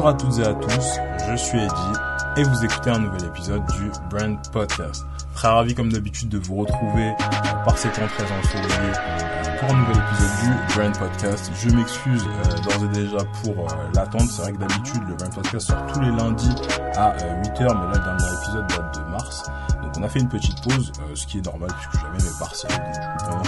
Bonjour à toutes et à tous, je suis Eddie et vous écoutez un nouvel épisode du Brand Podcast. Très ravi comme d'habitude de vous retrouver par ces temps très ensoleillés pour un nouvel épisode du Brand Podcast. Je m'excuse euh, d'ores et déjà pour euh, l'attente. C'est vrai que d'habitude le Brand Podcast sort tous les lundis à 8h, euh, mais là le dernier épisode date de mars. Donc on a fait une petite pause, ce qui est normal puisque j'avais mes partiels. Donc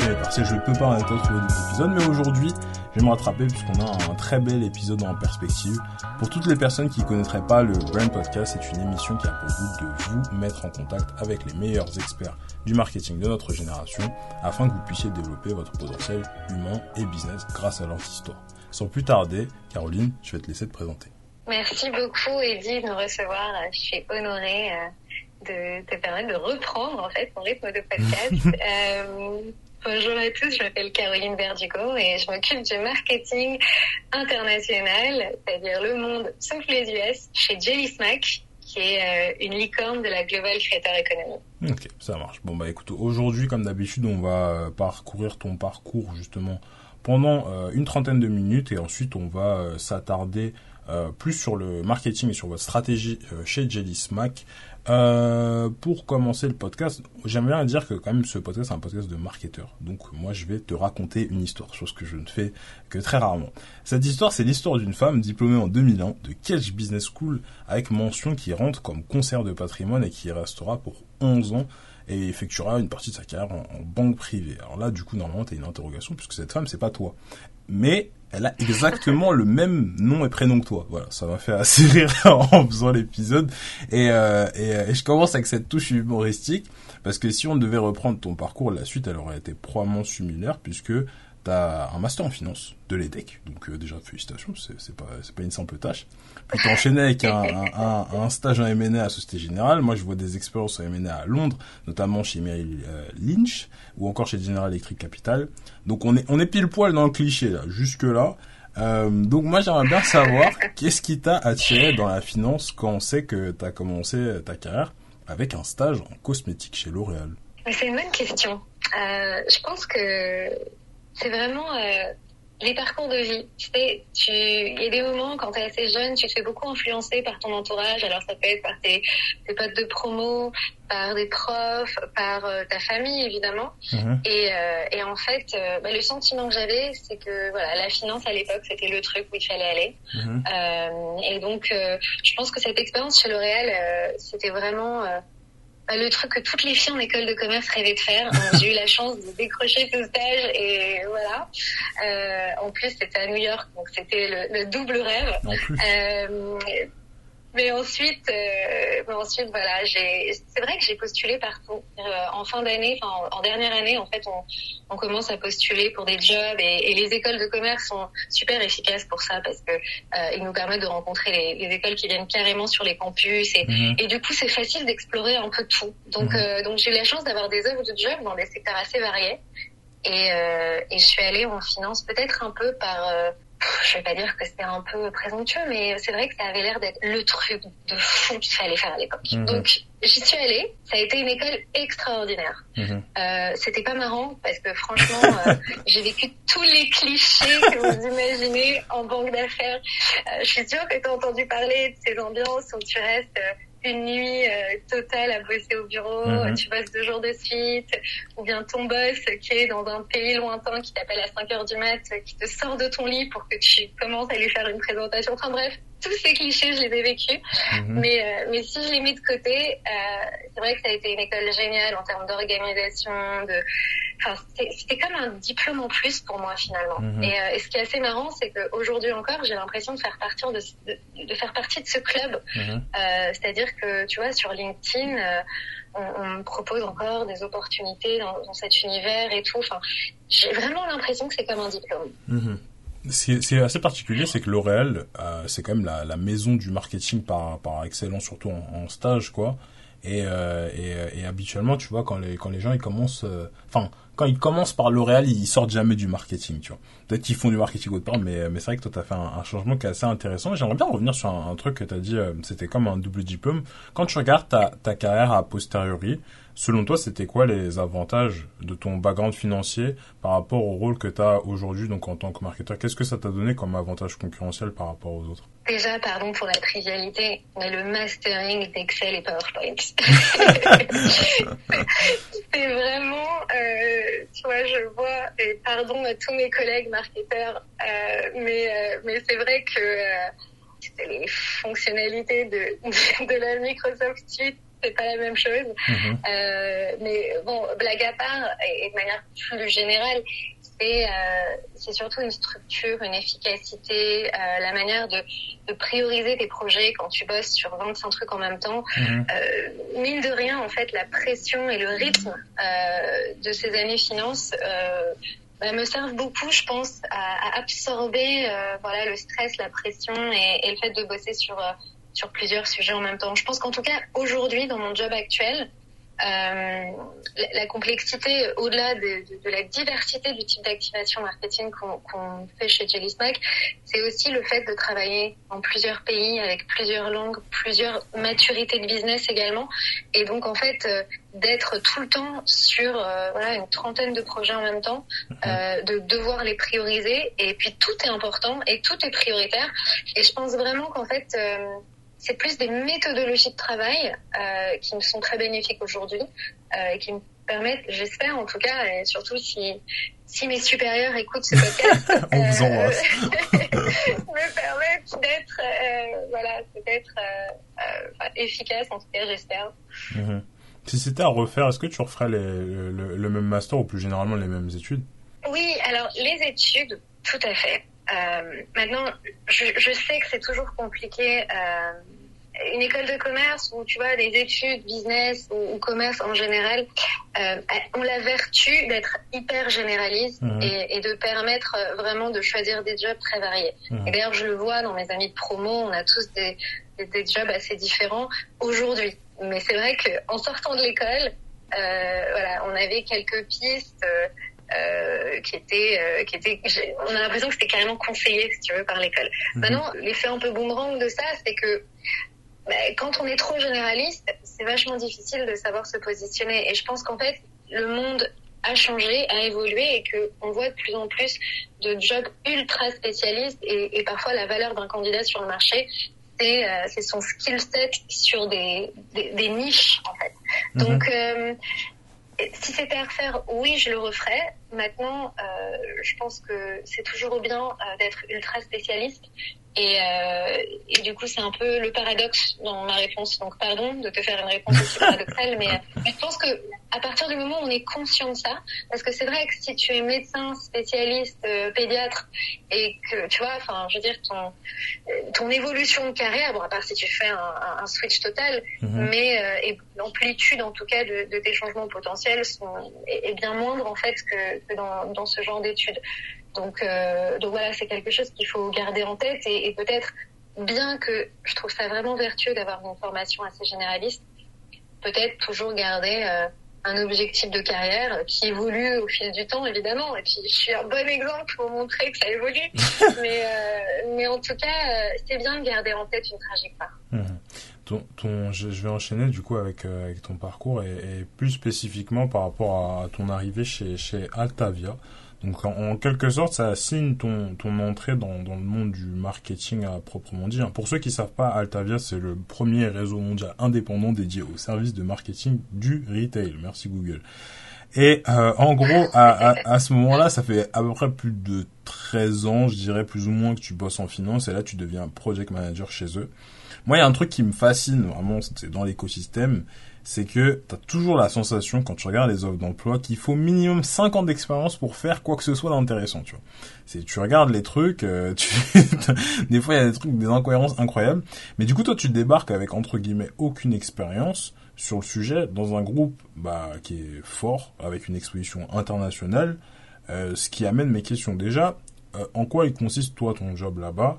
je, je, je, je, peux pas en être trouver des épisodes, mais aujourd'hui je vais me rattraper puisqu'on a un très bel épisode en perspective. Pour toutes les personnes qui ne connaîtraient pas le Brand Podcast, c'est une émission qui a pour but de vous mettre en contact avec les meilleurs experts du marketing de notre génération afin que vous puissiez développer votre potentiel humain et business grâce à leur histoire. Sans plus tarder, Caroline, je vais te laisser te présenter. Merci beaucoup Eddie de nous recevoir. Je suis honorée euh, de te permettre de reprendre en fait ton rythme de podcast. euh, Bonjour à tous, je m'appelle Caroline Verdugo et je m'occupe du marketing international, c'est-à-dire le monde sauf les US, chez Jelly Smack, qui est euh, une licorne de la Global Creator Economy. Ok, ça marche. Bon bah écoute, aujourd'hui comme d'habitude, on va euh, parcourir ton parcours justement pendant euh, une trentaine de minutes et ensuite on va s'attarder plus sur le marketing et sur votre stratégie chez Jelly Smack. Euh, pour commencer le podcast, j'aimerais bien dire que quand même ce podcast est un podcast de marketeur. Donc moi je vais te raconter une histoire, chose que je ne fais que très rarement. Cette histoire c'est l'histoire d'une femme diplômée en 2001 de Kedge Business School avec mention qui rentre comme concert de patrimoine et qui restera pour 11 ans et effectuera une partie de sa carrière en, banque privée. Alors là du coup normalement tu as une interrogation puisque cette femme c'est pas toi. Mais elle a exactement le même nom et prénom que toi. Voilà, ça m'a fait assez rire en faisant l'épisode. Et, euh, et, et, je commence avec cette touche humoristique, parce que si on devait reprendre ton parcours, la suite, elle aurait été probablement similaire, puisque t'as un master en finance de l'EDEC, donc euh, déjà félicitations, c'est pas pas une simple tâche. Puis t'enchaînais avec un, un, un, stage en M&A à Société Générale. Moi, je vois des expériences en M&A à Londres, notamment chez Merrill euh, Lynch ou encore chez General Electric Capital. Donc on est on est pile poil dans le cliché là, jusque là. Euh, donc moi j'aimerais bien savoir qu'est-ce qui t'a attiré dans la finance quand on sait que t'as commencé ta carrière avec un stage en cosmétique chez L'Oréal? C'est une bonne question. Euh, je pense que c'est vraiment euh, les parcours de vie. Tu sais, tu, il y a des moments quand tu es assez jeune, tu te fais beaucoup influencer par ton entourage. Alors ça peut être par tes, tes potes de promo, par des profs, par euh, ta famille évidemment. Mhm. Et, euh, et en fait, euh, bah, le sentiment que j'avais, c'est que voilà, la finance à l'époque, c'était le truc où il fallait aller. Euh, et donc, euh, je pense que cette expérience chez L'Oréal, euh, c'était vraiment le truc que toutes les filles en école de commerce rêvaient de faire. J'ai eu la chance de décrocher ce stage et voilà. Euh, en plus, c'était à New York, donc c'était le, le, double rêve. En plus. Euh, mais ensuite, euh, mais ensuite, voilà, j'ai. C'est vrai que j'ai postulé partout. Euh, en fin d'année, en, en, dernière année, en fait, on, on commence à postuler pour des jobs et, et, les écoles de commerce sont super efficaces pour ça parce que euh, ils nous permettent de rencontrer les, les, écoles qui viennent carrément sur les campus et, Mhm. et du coup, c'est facile d'explorer un peu tout. Donc, euh, donc j'ai eu la chance d'avoir des offres de jobs dans des secteurs assez variés et, euh, et je suis allée en finance peut-être un peu par euh, je vais pas dire que c'était un peu présomptueux, mais c'est vrai que ça avait l'air d'être le truc de fou qu'il fallait faire à l'époque. Mhm. Donc j'y suis allée. Ça a été une école extraordinaire. Mhm. Euh, c'était pas marrant parce que franchement, euh, j'ai vécu tous les clichés que vous imaginez en banque d'affaires. Euh, je suis sûre que tu as entendu parler de ces ambiances où tu restes une nuit euh, totale à bosser au bureau, Mhm. tu bosses deux jours de suite, ou bien ton boss qui est dans un pays lointain qui t'appelle à 5 heures du mat, qui te sort de ton lit pour que tu commences à lui faire une présentation. Enfin bref, tous ces clichés, je les ai vécus. Mhm. Mais, euh, mais si je les mets de côté, euh, c'est vrai que ça a été une école géniale en termes d'organisation, de, enfin, c'était- comme un diplôme en plus pour moi finalement. Mhm. Et, euh, et ce qui est assez marrant, c'est qu'aujourd'hui encore, j'ai l'impression de faire partie de, de, de faire partie de ce club. Mhm. Euh, C'est-à-dire que, tu vois, sur LinkedIn, euh, on, on me propose encore des opportunités dans, dans cet univers et tout. Enfin, j'ai vraiment l'impression que c'est comme un diplôme. Ce qui est, assez particulier, c'est que L'Oréal, euh, c'est quand même la, maison du marketing par, par excellence, surtout en, stage, quoi. Et, euh, et, habituellement, tu vois, quand les, quand les gens ils commencent, euh, enfin, quand ils commencent par L'Oréal, ils sortent jamais du marketing, tu vois. Peut-être qu'ils font du marketing autre part, mais, mais c'est vrai que toi, t'as fait un, changement qui est assez intéressant. J'aimerais bien revenir sur un, truc que t'as dit, euh, c'était comme un double diplôme. Quand tu regardes ta, ta carrière a posteriori, Selon toi, c'était quoi les avantages de ton background financier par rapport au rôle que tu as aujourd'hui donc en tant que marketeur? Qu'est-ce que ça t'a donné comme avantage concurrentiel par rapport aux autres? Déjà, pardon pour la trivialité, mais le mastering d'Excel et PowerPoint. c'est vraiment, euh, tu vois, je vois, et pardon à tous mes collègues marketeurs, euh, mais, euh, mais c'est vrai que les fonctionnalités de, de la Microsoft Suite c'est pas la même chose. Mhm. Euh, mais bon, blague à part, et, de manière plus générale, c'est euh, c'est surtout une structure, une efficacité, euh, la manière de, de, prioriser tes projets quand tu bosses sur 25 trucs en même temps. Euh, mine de rien, en fait, la pression et le rythme euh, de ces années finances bah, me servent beaucoup, je pense, à, à absorber voilà le stress, la pression et, et, le fait de bosser sur sur plusieurs sujets en même temps. Je pense qu'en tout cas, aujourd'hui, dans mon job actuel, euh, la, complexité, au-delà de, de, la diversité du type d'activation marketing qu'on fait chez Jelly Snack, c'est aussi le fait de travailler en plusieurs pays, avec plusieurs langues, plusieurs maturités de business également. Et donc, en fait, euh, d'être tout le temps sur euh, voilà, une trentaine de projets en même temps, mhm. euh, de devoir les prioriser. Et puis, tout est important et tout est prioritaire. Et je pense vraiment qu'en fait c'est plus des méthodologies de travail euh, qui me sont très bénéfiques aujourd'hui euh, et qui me permettent, j'espère en tout cas, et surtout si, si mes supérieurs écoutent ce podcast, euh, me permettent d'être, euh, voilà, peut-être euh, efficace, en tout cas j'espère. Mhm. Si c'était à refaire, est-ce que tu referais les, le, le, même master ou plus généralement les mêmes études? Oui, alors les études, tout à fait. Euh, maintenant, je, je, sais que c'est toujours compliqué. Euh, une école de commerce ou tu vois des études business ou, commerce en général euh, ont la vertu d'être hyper généraliste mhm. et, et, de permettre euh, vraiment de choisir des jobs très variés. Mhm. Et d'ailleurs, je le vois dans mes amis de promo, on a tous des, des, des jobs assez différents aujourd'hui. Mais c'est vrai qu'en sortant de l'école, euh, voilà, on avait quelques pistes. Euh, euh, qui était, euh, qui était, on a l'impression que c'était carrément conseillé, si tu veux, par l'école. Mhm. Maintenant, l'effet un peu boomerang de ça, c'est que bah, quand on est trop généraliste, c'est vachement difficile de savoir se positionner. Et je pense qu'en fait, le monde a changé, a évolué et que on voit de plus en plus de jobs ultra spécialistes et, et parfois la valeur d'un candidat sur le marché, c'est euh, son skill set sur des, des, des, niches en fait. Mhm. Donc si c'était à refaire, oui, je le referais. Maintenant, euh, je pense que c'est toujours bien euh, d'être ultra spécialiste et, euh, et du coup, c'est un peu le paradoxe dans ma réponse. Donc, pardon de te faire une réponse aussi paradoxale, mais, je pense que à partir du moment où on est conscient de ça, parce que c'est vrai que si tu es médecin, spécialiste, euh, pédiatre, et que tu vois, enfin, je veux dire, ton ton évolution de carrière, bon, à part si tu fais un, un switch total, mhm. mais euh, et l'amplitude en tout cas de, de tes changements potentiels sont, est, bien moindre en fait que, que dans, dans ce genre d'études. Donc, euh, donc voilà, c'est quelque chose qu'il faut garder en tête et, et peut-être, bien que je trouve ça vraiment vertueux d'avoir une formation assez généraliste, peut-être toujours garder euh, un objectif de carrière qui évolue au fil du temps, évidemment. Et puis, je suis un bon exemple pour montrer que ça évolue. mais, euh, mais en tout cas, c'est bien de garder en tête une trajectoire. Mmh. Ton, ton, je, vais enchaîner du coup avec, euh, avec ton parcours et, et, plus spécifiquement par rapport à ton arrivée chez, chez Altavia. Donc en, quelque sorte, ça signe ton, ton entrée dans, dans le monde du marketing à proprement dit. Pour ceux qui savent pas, Altavia, c'est le premier réseau mondial indépendant dédié aux services de marketing du retail. Merci Google. Et euh, en gros, à, à, à ce moment-là, ça fait à peu près plus de 13 ans, je dirais plus ou moins, que tu bosses en finance, et là tu deviens project manager chez eux. Moi, il y a un truc qui me fascine vraiment, c'est dans l'écosystème, c'est que tu as toujours la sensation, quand tu regardes les offres d'emploi, qu'il faut minimum 5 ans d'expérience pour faire quoi que ce soit d'intéressant, tu vois. Tu regardes les trucs, euh, des fois il y a des trucs, des incohérences incroyables, mais du coup toi tu débarques avec entre guillemets aucune expérience sur le sujet dans un groupe bah, qui est fort, avec une exposition internationale, euh, ce qui amène mes questions. Déjà, euh, en quoi il consiste toi ton job là-bas,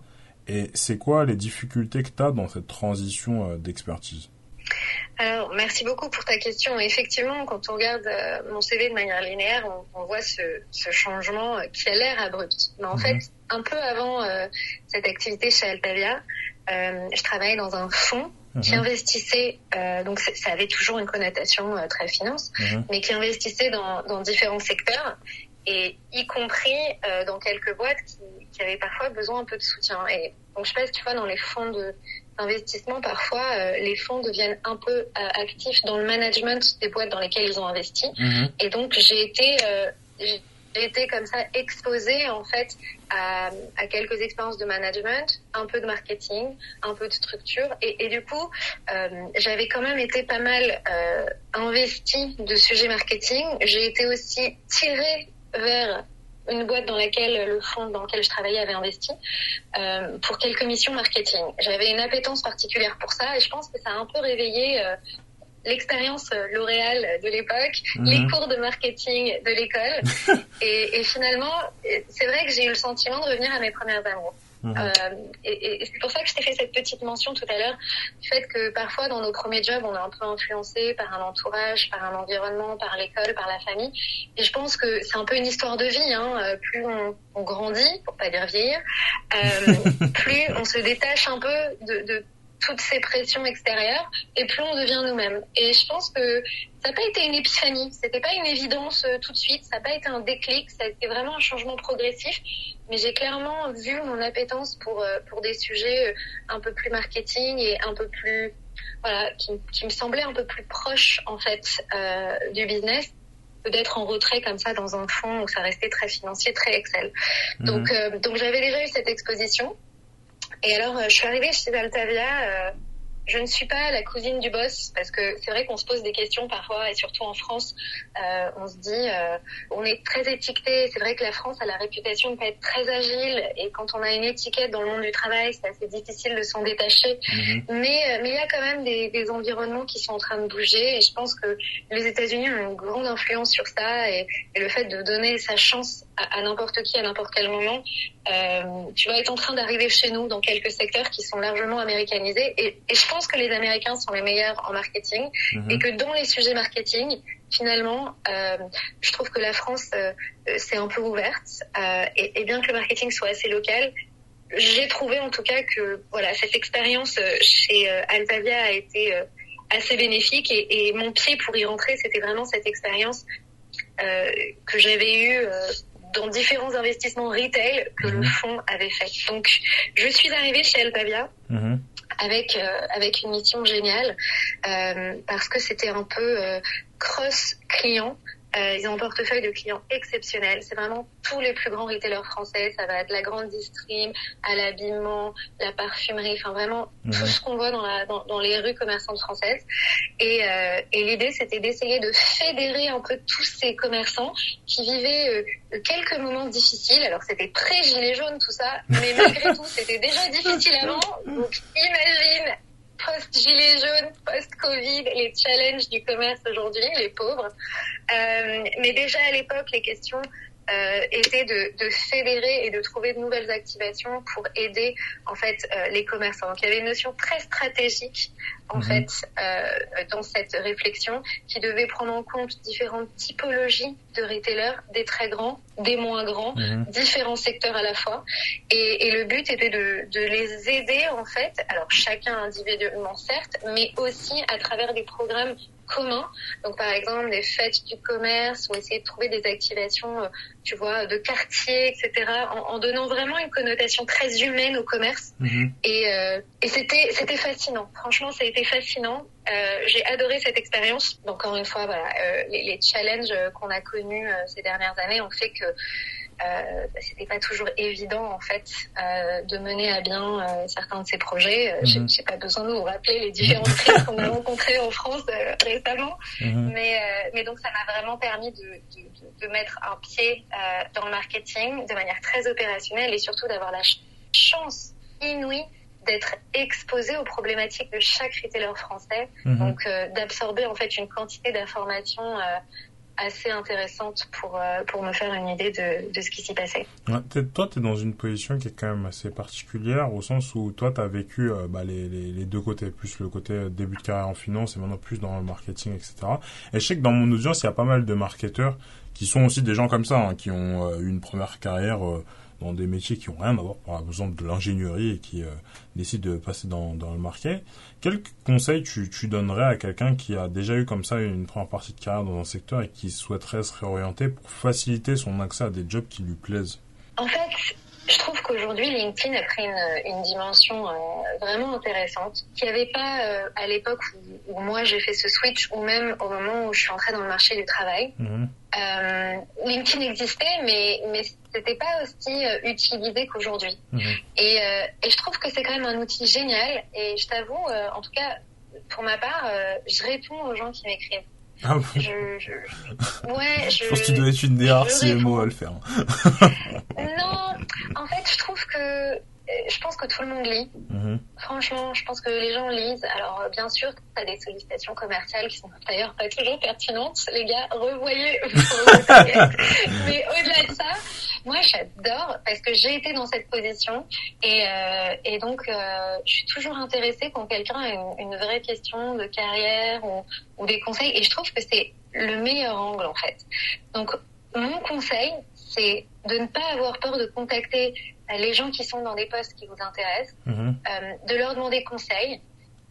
et c'est quoi les difficultés que tu as dans cette transition d'expertise? Alors, merci beaucoup pour ta question. Effectivement, quand on regarde euh, mon CV de manière linéaire, on, voit ce, changement qui a l'air abrupt. Mais en mhm. fait, un peu avant euh, cette activité chez Altavia, euh, je travaillais dans un fonds qui mhm. investissait, donc ça avait toujours une connotation très finance, mhm. mais qui investissait dans, dans, différents secteurs et y compris dans quelques boîtes qui, qui, avaient parfois besoin un peu de soutien. Et donc je passe, tu vois, dans les fonds de investissement, parfois, euh, les fonds deviennent un peu euh, actifs dans le management des boîtes dans lesquelles ils ont investi. Mhm. Et donc, j'ai été, euh, j'ai été comme ça exposée en fait à, à, quelques expériences de management, un peu de marketing, un peu de structure, et, et du coup, j'avais quand même été pas mal investie de sujets marketing. J'ai été aussi tirée vers une boîte dans laquelle le fonds dans lequel je travaillais avait investi euh, pour quelques missions marketing. J'avais une appétence particulière pour ça et je pense que ça a un peu réveillé euh, l'expérience euh, L'Oréal de l'époque, mhm. les cours de marketing de l'école et, et, finalement c'est vrai que j'ai eu le sentiment de revenir à mes premières amours. Mhm. Euh, et, et c'est pour ça que je t'ai fait cette petite mention tout à l'heure du fait que parfois dans nos premiers jobs, on est un peu influencé par un entourage, par un environnement, par l'école, par la famille. Et je pense que c'est un peu une histoire de vie. Hein. Euh, plus on, on, grandit, pour pas dire vieillir, euh, plus on se détache un peu de, de toutes ces pressions extérieures et plus on devient nous-mêmes. Et je pense que ça n'a pas été une épiphanie, c'était pas une évidence euh, tout de suite, ça n'a pas été un déclic, ça a été vraiment un changement progressif. Mais j'ai clairement vu mon appétence pour euh, pour des sujets euh, un peu plus marketing et un peu plus voilà qui, qui me semblaient un peu plus proches en fait du business d'être en retrait comme ça dans un fond où ça restait très financier, très Excel. Mhm. Donc, donc j'avais déjà eu cette exposition. Et alors, euh, je suis arrivée chez Altavia. Euh, je ne suis pas la cousine du boss parce que c'est vrai qu'on se pose des questions parfois et surtout en France, euh, on se dit, euh, on est très étiqueté. C'est vrai que la France a la réputation de pas être très agile et quand on a une étiquette dans le monde du travail, c'est assez difficile de s'en détacher. Mhm. Mais mais il y a quand même des, des, environnements qui sont en train de bouger et je pense que les États-Unis ont une grande influence sur ça et, et le fait de donner sa chance à, n'importe qui à n'importe quel moment. Euh, tu vas être en train d'arriver chez nous dans quelques secteurs qui sont largement américanisés et, et, je pense que les Américains sont les meilleurs en marketing mhm. et que dans les sujets marketing, finalement, euh, je trouve que la France euh, s'est un peu ouverte euh, et, et, bien que le marketing soit assez local, j'ai trouvé en tout cas que voilà cette expérience chez Altavia a été assez bénéfique et, et, mon pied pour y rentrer, c'était vraiment cette expérience que j'avais eue dans différents investissements retail que le mhm. fonds avait fait. Donc, je suis arrivée chez Altavia mhm. avec euh, avec une mission géniale euh, parce que c'était un peu euh, cross client euh, ils ont un portefeuille de clients exceptionnel. C'est vraiment tous les plus grands retailers français. Ça va de la grande distrib à l'habillement, la parfumerie, enfin vraiment tout ce qu'on voit dans, la, dans, dans, les rues commerçantes françaises. Et, euh, et l'idée, c'était d'essayer de fédérer un peu tous ces commerçants qui vivaient euh, quelques moments difficiles. Alors c'était pré-gilet jaune tout ça, mais malgré tout, c'était déjà difficile avant. Donc imagine post-gilet jaune, post-Covid, les challenges du commerce aujourd'hui, les pauvres. Euh, mais déjà à l'époque, les questions était de, de, fédérer et de trouver de nouvelles activations pour aider en fait euh, les commerçants. Donc il y avait une notion très stratégique en mhm. fait euh, dans cette réflexion qui devait prendre en compte différentes typologies de retailers, des très grands, des moins grands, mhm. différents secteurs à la fois. Et, et le but était de, de, les aider en fait, alors chacun individuellement certes, mais aussi à travers des programmes commun. Donc par exemple des fêtes du commerce ou essayer de trouver des activations, euh, tu vois, de quartier, etc. En, en, donnant vraiment une connotation très humaine au commerce. Mhm. Et, euh, et c'était c'était fascinant. Franchement, ça a été fascinant. Euh, j'ai adoré cette expérience. Encore une fois, voilà, euh, les, les, challenges qu'on a connus euh, ces dernières années ont fait que euh, bah, c'était pas toujours évident en fait euh, de mener à bien euh, certains de ces projets. Euh, mm J'ai pas besoin de vous rappeler les différentes crises qu'on a rencontrées en France euh, récemment, mhm. mais mais donc ça m'a vraiment permis de, de, de, mettre un pied dans le marketing de manière très opérationnelle et surtout d'avoir la chance inouïe d'être exposé aux problématiques de chaque retailer français, mhm. donc d'absorber en fait une quantité d'informations assez intéressantes pour, euh, pour me faire une idée de, de ce qui s'y passait. Toi, tu es dans une position qui est quand même assez particulière, au sens où toi, tu as vécu euh, bah, les, les, deux côtés, plus le côté début de carrière en finance et maintenant plus dans le marketing, etc. Et je sais que dans mon audience, il y a pas mal de marketeurs qui sont aussi des gens comme ça, hein, qui ont eu une première carrière dans des métiers qui ont rien à voir, par exemple de l'ingénierie et qui euh, décident de passer dans, le market. Quel conseil tu, donnerais à quelqu'un qui a déjà eu comme ça une première partie de carrière dans un secteur et qui souhaiterait se réorienter pour faciliter son accès à des jobs qui lui plaisent? Je trouve qu'aujourd'hui, LinkedIn a pris une, une dimension euh, vraiment intéressante, qui n'y avait pas euh, à l'époque où, où, moi j'ai fait ce switch, ou même au moment où je suis entrée dans le marché du travail. Mmh. Euh, LinkedIn existait, mais mais c'était pas aussi utilisé qu'aujourd'hui. Mmh. Et, euh, et je trouve que c'est quand même un outil génial. Et je t'avoue, en tout cas pour ma part, je réponds aux gens qui m'écrivent. Ah bon je, je, ouais, je, je pense que tu dois être une des rares CMO à le faire. non, en fait, je trouve que je pense que tout le monde lit. Mmh. Franchement, je pense que les gens lisent. Alors, bien sûr, tu as des sollicitations commerciales qui sont d'ailleurs pas toujours pertinentes. Les gars, revoyez Mais au-delà de ça, moi, j'adore parce que j'ai été dans cette position et, euh, et donc, euh, je suis toujours intéressée quand quelqu'un a une, une, vraie question de carrière ou, ou des conseils et je trouve que c'est le meilleur angle en fait. Donc, mon conseil, c'est de ne pas avoir peur de contacter les gens qui sont dans des postes qui vous intéressent, mmh. euh, de leur demander conseil.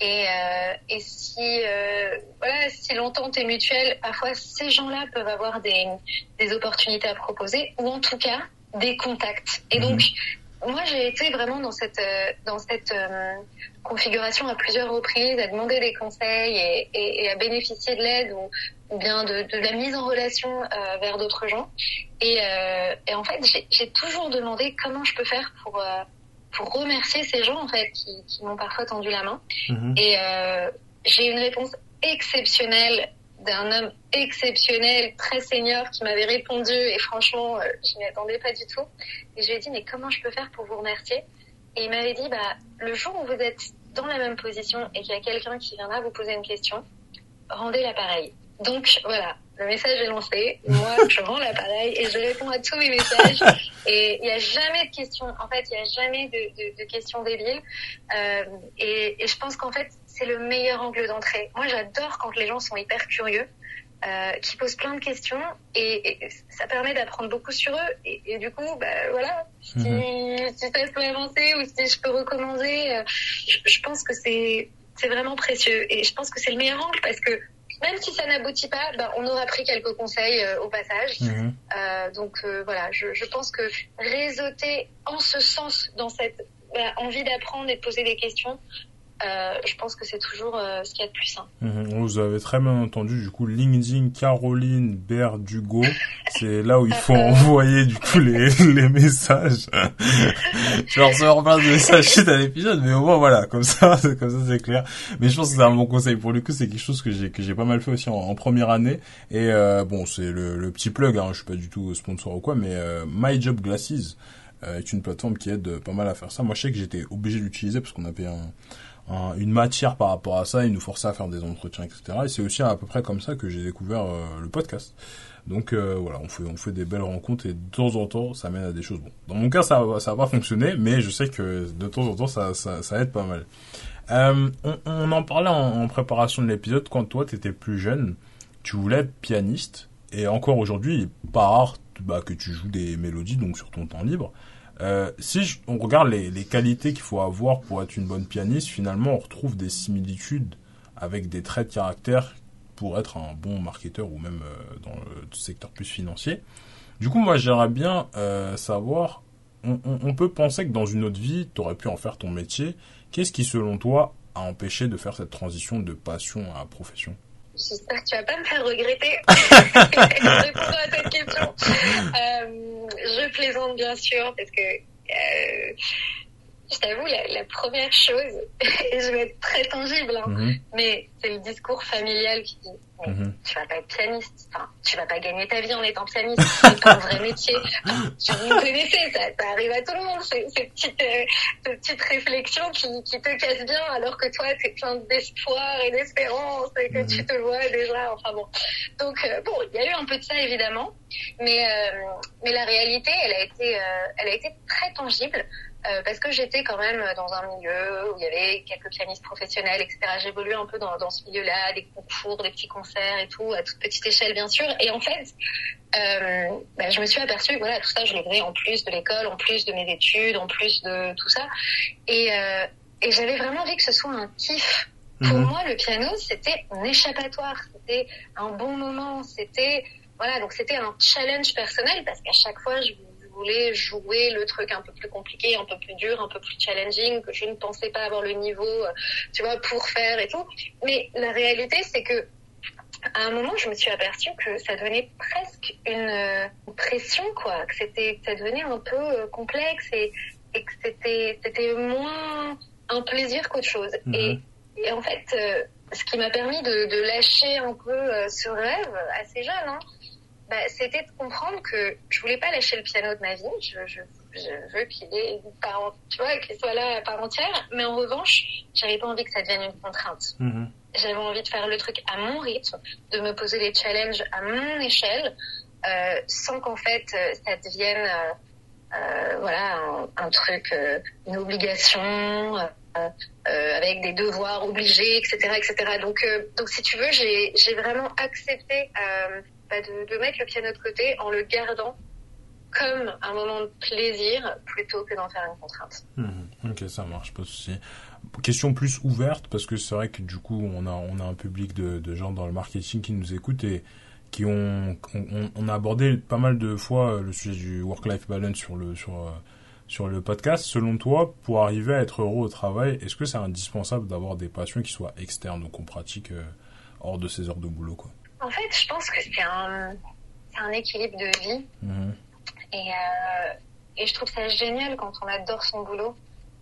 Et, euh, et si euh, voilà, si l'entente est mutuelle, parfois ces gens-là peuvent avoir des, des opportunités à proposer ou en tout cas des contacts. Et mmh. donc moi j'ai été vraiment dans cette dans cette euh, configuration à plusieurs reprises, à demander des conseils et, et, et à bénéficier de l'aide ou, ou bien de, de, la mise en relation euh, vers d'autres gens. Et, euh, et, en fait, j'ai toujours demandé comment je peux faire pour euh, pour remercier ces gens en fait qui, qui m'ont parfois tendu la main. Mmh. Et euh, j'ai une réponse exceptionnelle d'un homme exceptionnel, très senior, qui m'avait répondu et franchement, euh, je m'y attendais pas du tout. Et je lui ai dit mais comment je peux faire pour vous remercier? Et il m'avait dit bah le jour où vous êtes dans la même position et qu'il y a quelqu'un qui viendra vous poser une question, rendez l'appareil. Donc voilà, le message est lancé. Moi, je rends l'appareil et je réponds à tous mes messages. Et il n'y a jamais de questions. En fait, il n'y a jamais de, de, de questions débiles. Euh, et, et, je pense qu'en fait, c'est le meilleur angle d'entrée. Moi, j'adore quand les gens sont hyper curieux, euh, qui posent plein de questions et, et ça permet d'apprendre beaucoup sur eux. Et, et du coup, bah, voilà, si, -hmm. si ça peut avancer ou si je peux recommander, euh, je, je pense que c'est c'est vraiment précieux. Et je pense que c'est le meilleur angle parce que même si ça n'aboutit pas, ben, on aura pris quelques conseils euh, au passage. Mmh. Euh, donc euh, voilà, je, je, pense que réseauter en ce sens dans cette ben, envie d'apprendre et de poser des questions, euh, je pense que c'est toujours euh, ce qu'il y a de plus sain. Mmh. Vous avez très bien entendu, du coup, LinkedIn Caroline Berdugo, c'est là où il faut envoyer du coup les, les messages. je vais recevoir plein de messages suite à l'épisode, mais au moins voilà, comme ça, comme ça c'est clair. Mais je pense que c'est un bon conseil. Pour le coup, c'est quelque chose que j'ai que j'ai pas mal fait aussi en, en première année. Et euh, bon, c'est le, le, petit plug. Hein, je suis pas du tout sponsor ou quoi, mais euh, My Job Glasses est une plateforme qui aide pas mal à faire ça. Moi, je sais que j'étais obligé d'utiliser parce qu'on avait un un, une matière par rapport à ça, il nous forçait à faire des entretiens, etc. Et c'est aussi à peu près comme ça que j'ai découvert euh, le podcast. Donc euh, voilà, on fait des belles rencontres et de temps en temps ça mène à des choses. Bon, dans mon cas ça ça va pas fonctionner, mais je sais que de temps en temps ça ça, ça aide pas mal. Euh, on, en parlait en, préparation de l'épisode quand toi t'étais plus jeune, tu voulais être pianiste et encore aujourd'hui il est pas rare bah, que tu joues des mélodies donc sur ton temps libre. Euh, si on regarde les, qualités qu'il faut avoir pour être une bonne pianiste, finalement, on retrouve des similitudes avec des traits de caractère pour être un bon marketeur ou même euh, dans le secteur plus financier. Du coup, moi, j'aimerais bien euh, savoir, on, on, on, peut penser que dans une autre vie, tu aurais pu en faire ton métier. Qu'est-ce qui, selon toi, a empêché de faire cette transition de passion à profession? J'espère que tu vas pas me faire regretter de répondre à cette question. Euh, je plaisante bien sûr parce que euh, je t'avoue, la, première chose, et je vais être très tangible, hein, mhm. mais c'est le discours familial qui dit Mhm. Tu vas pas être pianiste. Enfin, tu vas pas gagner ta vie en étant pianiste. C'est pas un vrai métier. tu vous connaissez, ça, ça arrive à tout le monde. Ces, ces petites, euh, ces petites réflexions qui, qui te cassent bien alors que toi, tu es plein d'espoir et d'espérance et que mhm. tu te vois déjà. Enfin bon. Donc, euh, bon, il y a eu un peu de ça évidemment. Mais, euh, mais la réalité, elle a été, elle a été très tangible. Euh, parce que j'étais quand même dans un milieu où il y avait quelques pianistes professionnels, etc. J'évoluais un peu dans, dans ce milieu-là, des concours, des petits concerts et tout, à toute petite échelle bien sûr. Et en fait, euh, bah, je me suis aperçue, voilà, tout ça, je l'ai en plus de l'école, en plus de mes études, en plus de tout ça. Et, euh, et j'avais vraiment envie que ce soit un kiff. Pour mhm. moi, le piano, c'était un échappatoire, c'était un bon moment, c'était voilà, donc c'était un challenge personnel parce qu'à chaque fois, je voulais jouer le truc un peu plus compliqué, un peu plus dur, un peu plus challenging, que je ne pensais pas avoir le niveau, euh, tu vois, pour faire et tout. Mais la réalité, c'est que à un moment, je me suis aperçue que ça devenait presque une euh, pression, quoi, que c'était, ça devenait un peu euh, complexe et, et que c'était, c'était moins un plaisir qu'autre chose. Mhm. Et, et, en fait, ce qui m'a permis de, de, lâcher un peu ce rêve assez jeune, hein, bah, c'était de comprendre que je voulais pas lâcher le piano de ma vie. Je, je, je veux qu'il ait part, tu vois, qu'il soit là à part entière. Mais en revanche, j'avais pas envie que ça devienne une contrainte. Mm-hmm. J'avais envie de faire le truc à mon rythme, de me poser des challenges à mon échelle, euh, sans qu'en fait euh, ça devienne euh, voilà un, un truc, euh, une obligation. avec des devoirs obligés, etc., etc. Donc, donc si tu veux, j'ai vraiment accepté de, mettre le piano de côté en le gardant comme un moment de plaisir plutôt que d'en faire une contrainte. Mhm. ok, ça marche, pas de souci. Question plus ouverte, parce que c'est vrai que du coup, on a, on a un public de, de gens dans le marketing qui nous écoutent et qui ont, on, a abordé pas mal de fois euh, le sujet du work-life balance sur le, sur, euh, sur le podcast. Selon toi, pour arriver à être heureux au travail, est-ce que c'est indispensable d'avoir des passions qui soient externes, donc qu'on pratique euh, hors de ses heures de boulot, quoi? En fait, je pense que c'est un, un équilibre de vie. Mhm. Et, euh, et je trouve ça génial quand on adore son boulot.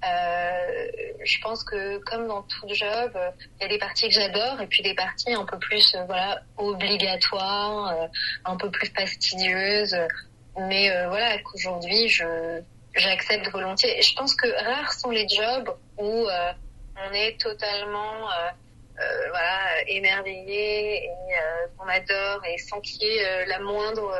Euh, je pense que comme dans tout job, il y a des parties que j'adore et puis des parties un peu plus euh, voilà obligatoires, euh, un peu plus fastidieuses. Mais euh, voilà qu'aujourd'hui je j'accepte volontiers. Et je pense que rares sont les jobs où on est totalement euh, voilà, émerveillé et euh, qu'on adore et sans qu'il y ait euh, la moindre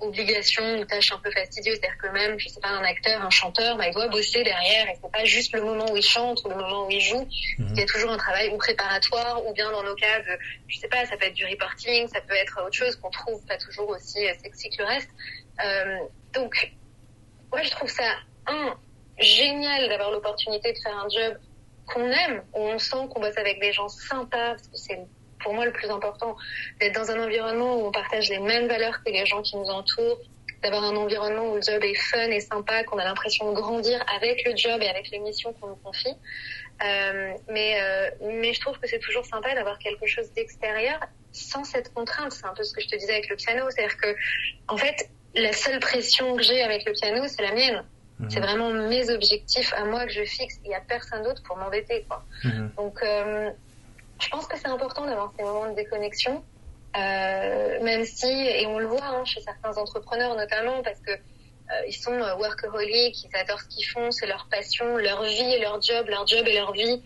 obligation ou tâche un peu fastidieuse. C'est-à-dire que même, je sais pas, un acteur, un chanteur, bah, il doit bosser derrière et c'est pas juste le moment où il chante ou le moment où il joue. Mhm. Il y a toujours un travail ou préparatoire ou bien dans nos cas de, je sais pas, ça peut être du reporting, ça peut être autre chose qu'on trouve pas toujours aussi sexy que le reste. Euh, donc, moi, je trouve ça, un, génial d'avoir l'opportunité de faire un job qu'on aime, où on sent qu'on bosse avec des gens sympas, parce que c'est pour moi le plus important, d'être dans un environnement où on partage les mêmes valeurs que les gens qui nous entourent, d'avoir un environnement où le job est fun et sympa, qu'on a l'impression de grandir avec le job et avec les missions qu'on nous confie. Euh, mais, euh, mais je trouve que c'est toujours sympa d'avoir quelque chose d'extérieur sans cette contrainte. C'est un peu ce que je te disais avec le piano. C'est-à-dire que, en fait, la seule pression que j'ai avec le piano, c'est la mienne. C'est mhm. vraiment mes objectifs à moi que je fixe. Il n'y a personne d'autre pour m'embêter, quoi. Mhm. Donc, euh, je pense que c'est important d'avoir ces moments de déconnexion, euh, même si, et on le voit hein, chez certains entrepreneurs notamment, parce que euh, ils sont workaholics, ils adorent ce qu'ils font, c'est leur passion, leur vie et leur job, leur job et leur vie.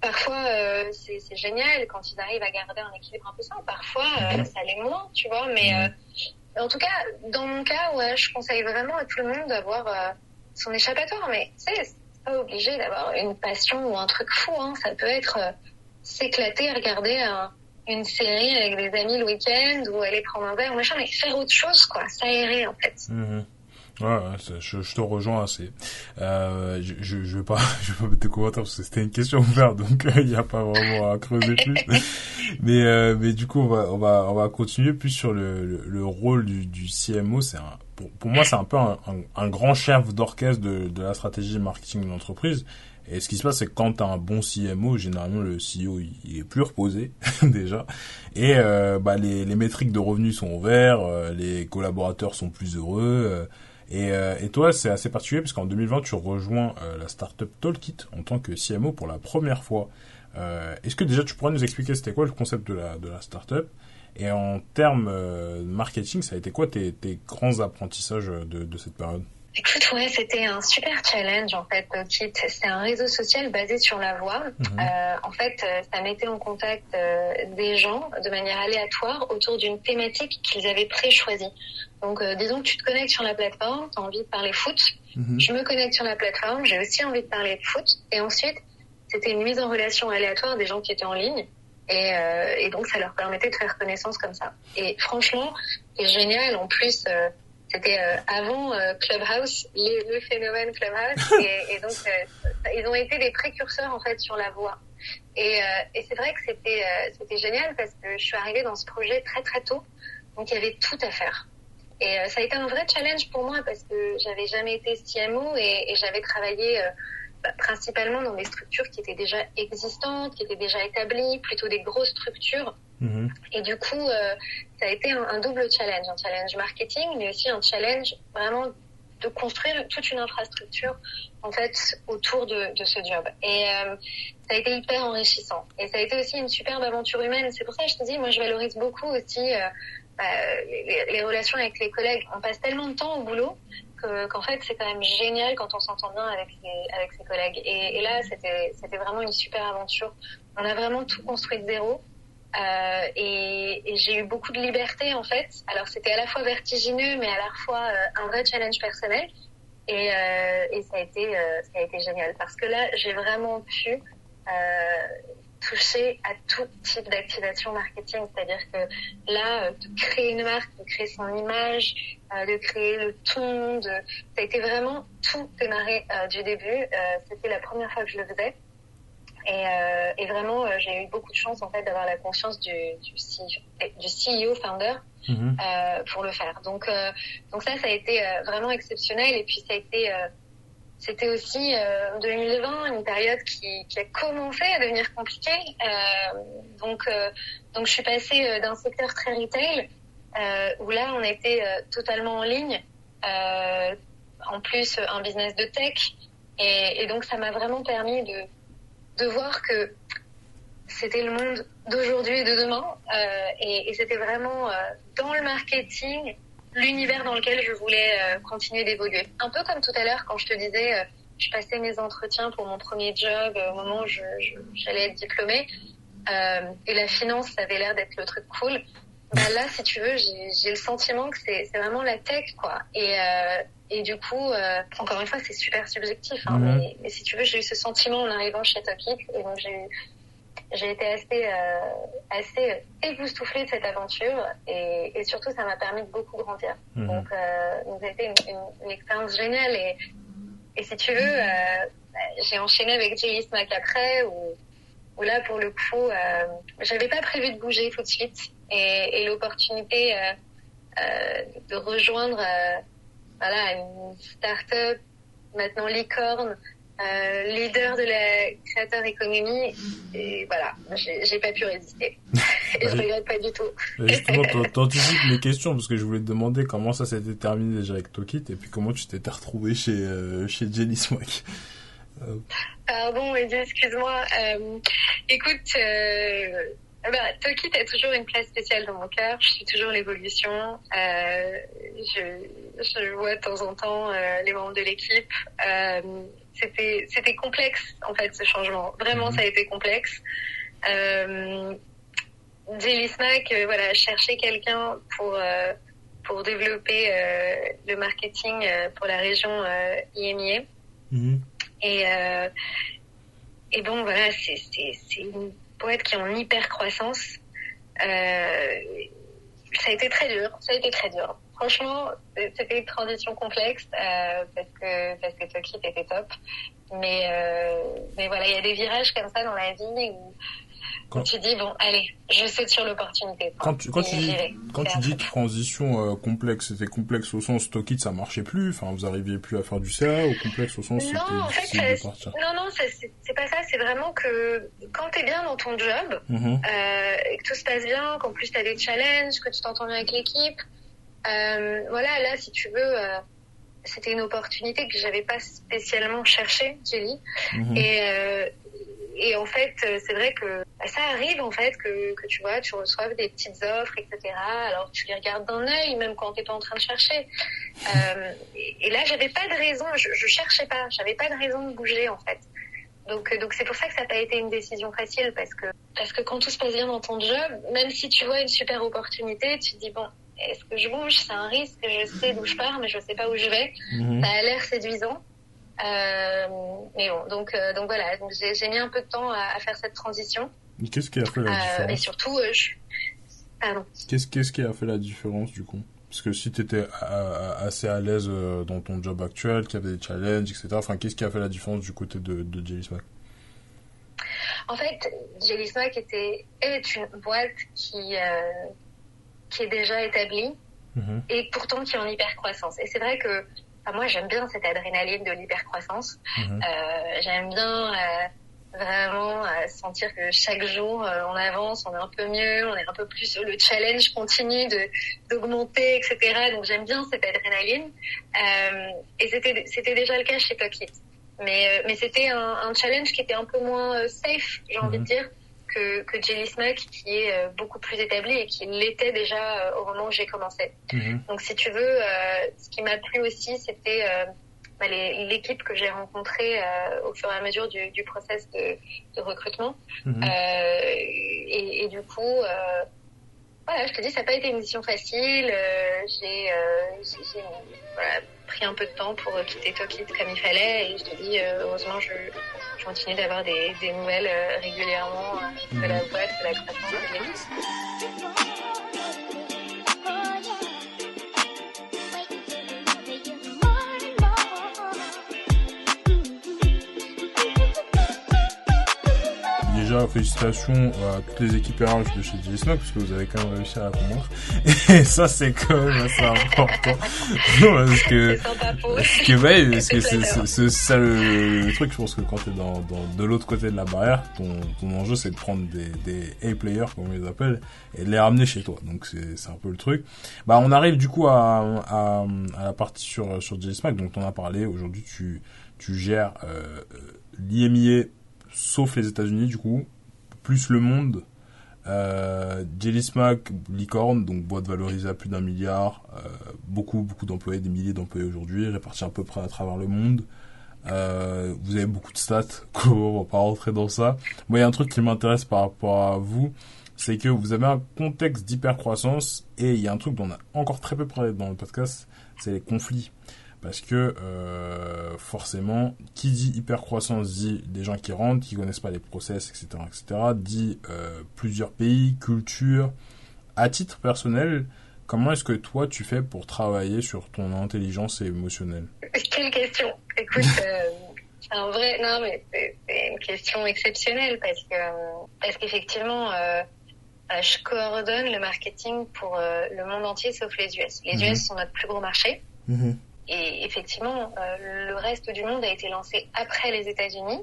Parfois c'est génial quand ils arrivent à garder un équilibre un peu sain. Parfois mhm. ça l'est moins, tu vois, mais en tout cas, dans mon cas, ouais, je conseille vraiment à tout le monde d'avoir euh, son échappatoire. Mais tu sais, c'est pas obligé d'avoir une passion ou un truc fou. Hein. Ça peut être euh, s'éclater, regarder une série avec des amis le week-end ou aller prendre un verre machin, mais faire autre chose, quoi. S'aérer, en fait. Mm-hmm. Ouais, je, je, te rejoins assez. Euh, je, je, je vais pas, je vais pas te commentaires parce que c'était une question ouverte, donc il euh, n'y a pas vraiment à creuser plus. mais, euh, mais du coup, on va, on va, on va continuer plus sur le, le, rôle du, du CMO. C'est un, pour, pour moi, c'est un peu un, un, grand chef d'orchestre de, de la stratégie marketing de l'entreprise. Et ce qui se passe, c'est que quand tu as un bon CMO, généralement le CEO il est plus reposé déjà, et euh, bah, les, les métriques de revenus sont ouverts, euh, les collaborateurs sont plus heureux, Et, et toi, c'est assez particulier parce qu'en 2020, tu rejoins la startup Talkit en tant que CMO pour la première fois. Est-ce que déjà tu pourrais nous expliquer c'était quoi le concept de la, startup? Et en termes marketing, ça a été quoi tes, tes grands apprentissages de cette période? Écoute, ouais, c'était un super challenge en fait, Kit. C'est un réseau social basé sur la voix. Mhm. Euh, en fait, euh, ça mettait en contact euh, des gens de manière aléatoire autour d'une thématique qu'ils avaient pré-choisie. Donc, euh, disons que tu te connectes sur la plateforme, tu as envie de parler foot. Mhm. Je me connecte sur la plateforme, j'ai aussi envie de parler de foot. Et ensuite, c'était une mise en relation aléatoire des gens qui étaient en ligne. Et, et donc, ça leur permettait de faire connaissance comme ça. Et franchement, c'est génial. En plus, c'était euh, avant euh, Clubhouse, le phénomène Clubhouse, et, et donc euh, ils ont été des précurseurs en fait sur la voix. Et, et c'est vrai que c'était c'était génial parce que je suis arrivée dans ce projet très très tôt, donc il y avait tout à faire. Et ça a été un vrai challenge pour moi parce que j'avais jamais été CMO et, et j'avais travaillé bah, principalement dans des structures qui étaient déjà existantes, qui étaient déjà établies, plutôt des grosses structures. Mhm. Et du coup, euh, ça a été un, double challenge, un challenge marketing, mais aussi un challenge vraiment de construire toute une infrastructure en fait autour de, de ce job. Et euh, ça a été hyper enrichissant. Et ça a été aussi une superbe aventure humaine. C'est pour ça que je te dis, moi je valorise beaucoup aussi euh, bah, les, les, relations avec les collègues. On passe tellement de temps au boulot qu'en fait c'est quand même génial quand on s'entend bien avec ses, avec ses collègues. Et, et là c'était c'était vraiment une super aventure. On a vraiment tout construit de zéro. Euh, et, et j'ai eu beaucoup de liberté en fait. Alors c'était à la fois vertigineux, mais à la fois euh, un vrai challenge personnel. Et, euh, et ça a été euh, ça a été génial parce que là j'ai vraiment pu euh, toucher à tout type d'activation marketing. C'est-à-dire que là, de créer une marque, de créer son image, de créer le ton, de... ça a été vraiment tout démarré du début. C'était la première fois que je le faisais. Et, euh, et vraiment, euh, j'ai eu beaucoup de chance en fait d'avoir la confiance du, du, du CEO founder mhm. euh, pour le faire. Donc, euh, donc ça, ça a été euh, vraiment exceptionnel. Et puis ça a été, c'était aussi 2020, une période qui, qui, a commencé à devenir compliquée. donc, donc je suis passée d'un secteur très retail où là, on était totalement en ligne. en plus, un business de tech. Et, et donc, ça m'a vraiment permis de de voir que c'était le monde d'aujourd'hui et de demain. Euh, et, et c'était vraiment euh, dans le marketing, l'univers dans lequel je voulais euh, continuer d'évoluer. Un peu comme tout à l'heure quand je te disais, euh, je passais mes entretiens pour mon premier job au moment où j'allais être diplômée. et la finance, avait l'air d'être le truc cool. Bah là, si tu veux, j'ai le sentiment que c'est vraiment la tech, quoi. Et, et du coup, euh, encore une fois, c'est super subjectif. Hein, mais, mais, si tu veux, j'ai eu ce sentiment en arrivant chez Tokit. Et donc, j'ai été assez, euh, assez époustouflée de cette aventure. Et, et surtout, ça m'a permis de beaucoup grandir. Mhm. Donc, euh, donc, ça a été une, une, une, expérience géniale. Et, et si tu veux, euh, j'ai enchaîné avec Jelly Smack après, où, où là, pour le coup, euh, j'avais pas prévu de bouger tout de suite. Et, et l'opportunité euh, euh, de rejoindre voilà, une start-up, maintenant licorne, euh, leader de la créateur économie. Et voilà, j'ai pas pu résister. et je regrette pas du tout. Justement, t'anticipes mes questions parce que je voulais te demander comment ça s'était terminé déjà avec Tokit et puis comment tu t'étais retrouvé chez, euh, chez Jenny Smack. Euh. Pardon, excuse-moi. Euh, écoute, bah, Tokit a toujours une place spéciale dans mon cœur. Je suis toujours l'évolution. Euh, je, je, vois de temps en temps euh, les membres de l'équipe. Euh, c'était, c'était complexe en fait ce changement. Vraiment, ça a été complexe. Euh, Jelly voilà, chercher quelqu'un pour pour développer le marketing pour la région IMIA. Mm-hmm. Et et bon, voilà, c'est c'est c'est une poètes qui ont en hyper croissance. Euh, ça a été très dur, ça a été très dur. Franchement, c'était une transition complexe euh, parce que parce que Tokyo était top. Mais euh, mais voilà, il y a des virages comme ça dans la vie où quand tu dis bon allez je saute sur l'opportunité quand tu quand tu dis quand tu dis transition euh, complexe c'était complexe au sens Stockit ça marchait plus enfin vous arriviez plus à faire du CA ou complexe au sens non en fait non non c'est pas ça c'est vraiment que quand t'es bien dans ton job mm-hmm. euh, et que tout se passe bien qu'en plus t'as des challenges que tu t'entends bien avec l'équipe euh, voilà là si tu veux c'était une opportunité que j'avais pas spécialement cherchée, Jelly. Mhm. Et, euh, et en fait, euh, c'est vrai que bah, ça arrive en fait que, que tu vois, tu reçoives des petites offres, etc. Alors tu les regardes d'un œil, même quand t'es pas en train de chercher. Euh, et, et là, j'avais pas de raison, je, je cherchais pas, j'avais pas de raison de bouger en fait. Donc, euh, donc c'est pour ça que ça n'a pas été une décision facile parce que parce que quand tout se passe bien dans ton job, même si tu vois une super opportunité, tu te dis bon, est-ce que je bouge? C'est un risque, je sais d'où je pars, mais je sais pas où je vais. Mhm. Ça a l'air séduisant. Euh, mais bon, donc, euh, donc voilà, donc j'ai mis un peu de temps à, à faire cette transition. Et Qu'est-ce qui a fait la Euh, et différence? surtout, euh, je... Qu'est-ce qu'est-ce qui a fait la différence du coup? Parce que si tu étais assez à l'aise euh, dans ton job actuel, qu'il y avait des challenges, etc. Enfin, qu'est-ce qui a fait la différence du côté de, de Jelly Smack? En fait, Jelly Smack était, est une boîte qui, euh, qui est déjà établie Mhm. et pourtant qui est en hyper croissance. Et c'est vrai que enfin, moi j'aime bien cette adrénaline de l'hyper croissance. Mhm. Euh, j'aime bien euh, vraiment euh, sentir que chaque jour on avance, on est un peu mieux, on est un peu plus le challenge continue de d'augmenter, etc. Donc j'aime bien cette adrénaline. Et c'était c'était déjà le cas chez Tokit. Mais mais c'était un, un challenge qui était un peu moins safe, j'ai envie Mhm. de dire. Que, que Jelly Smack qui est euh, beaucoup plus établi et qui l'était déjà euh, au moment où j'ai commencé. Mhm. Donc, si tu veux, euh, ce qui m'a plu aussi, c'était bah, l'équipe que j'ai rencontrée euh, au fur et à mesure du, du process de, de recrutement. Mhm. Euh, et, et du coup, euh, voilà, je te dis, ça n'a pas été une mission facile. J'ai voilà, pris un peu de temps pour quitter Tokyo comme il fallait. Et je te dis, heureusement, je, je continue d'avoir des, des nouvelles euh, régulièrement euh, de la boîte, de la croissance de. Déjà, félicitations à toutes les équipes RH de chez Smack parce que vous avez quand même réussi à la convaincre. Et ça, c'est quand même assez important. parce que Parce que ouais, parce que C'est ça le, le truc. Je pense que quand t'es dans, dans de l'autre côté de la barrière, ton, ton enjeu c'est de prendre des, des A-players comme on les appelle et de les ramener chez toi. Donc c'est c'est un peu le truc. Bah on arrive du coup à, à, à la partie sur sur JSMAC dont on a parlé. Aujourd'hui tu tu gères euh, l'IMIA sauf les États-Unis du coup plus le monde. Euh, Jelly Smack, licorne, donc boîte valorisée à plus d'un milliard, euh, beaucoup beaucoup d'employés, des milliers d'employés aujourd'hui, répartis à peu près à travers le monde. Euh, vous avez beaucoup de stats, on va pas rentrer dans ça. Moi, il y a un truc qui m'intéresse par rapport à vous, c'est que vous avez un contexte d'hypercroissance et il y a un truc dont on a encore très peu parlé dans le podcast, c'est les conflits. Parce que euh, forcément, qui dit hypercroissance dit des gens qui rentrent, qui connaissent pas les process, etc., etc., dit euh, plusieurs pays, cultures. À titre personnel, comment est-ce que toi tu fais pour travailler sur ton intelligence émotionnelle? Quelle question Écoute, euh, c'est un vrai. Non, mais c'est une question exceptionnelle parce que parce qu'effectivement, euh, je coordonne le marketing pour le monde entier sauf les US. Les Mhm. US sont notre plus gros marché. Et effectivement, euh, le reste du monde a été lancé après les États-Unis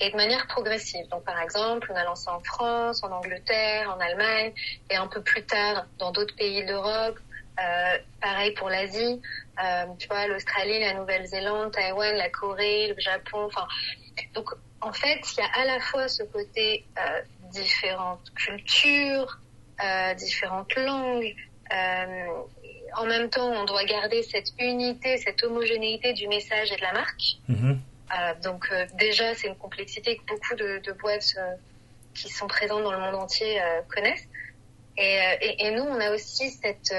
et de manière progressive. Donc, par exemple, on a lancé en France, en Angleterre, en Allemagne et un peu plus tard dans d'autres pays d'Europe. Euh, pareil pour l'Asie, euh, tu vois, l'Australie, la Nouvelle-Zélande, Taïwan, la Corée, le Japon. Enfin, donc en fait, il y a à la fois ce côté euh, différentes cultures, euh, différentes langues. En même temps, on doit garder cette unité, cette homogénéité du message et de la marque. Mhm. Euh, donc euh, déjà, c'est une complexité que beaucoup de, de boîtes euh, qui sont présentes dans le monde entier connaissent. Et, et, et nous, on a aussi cette,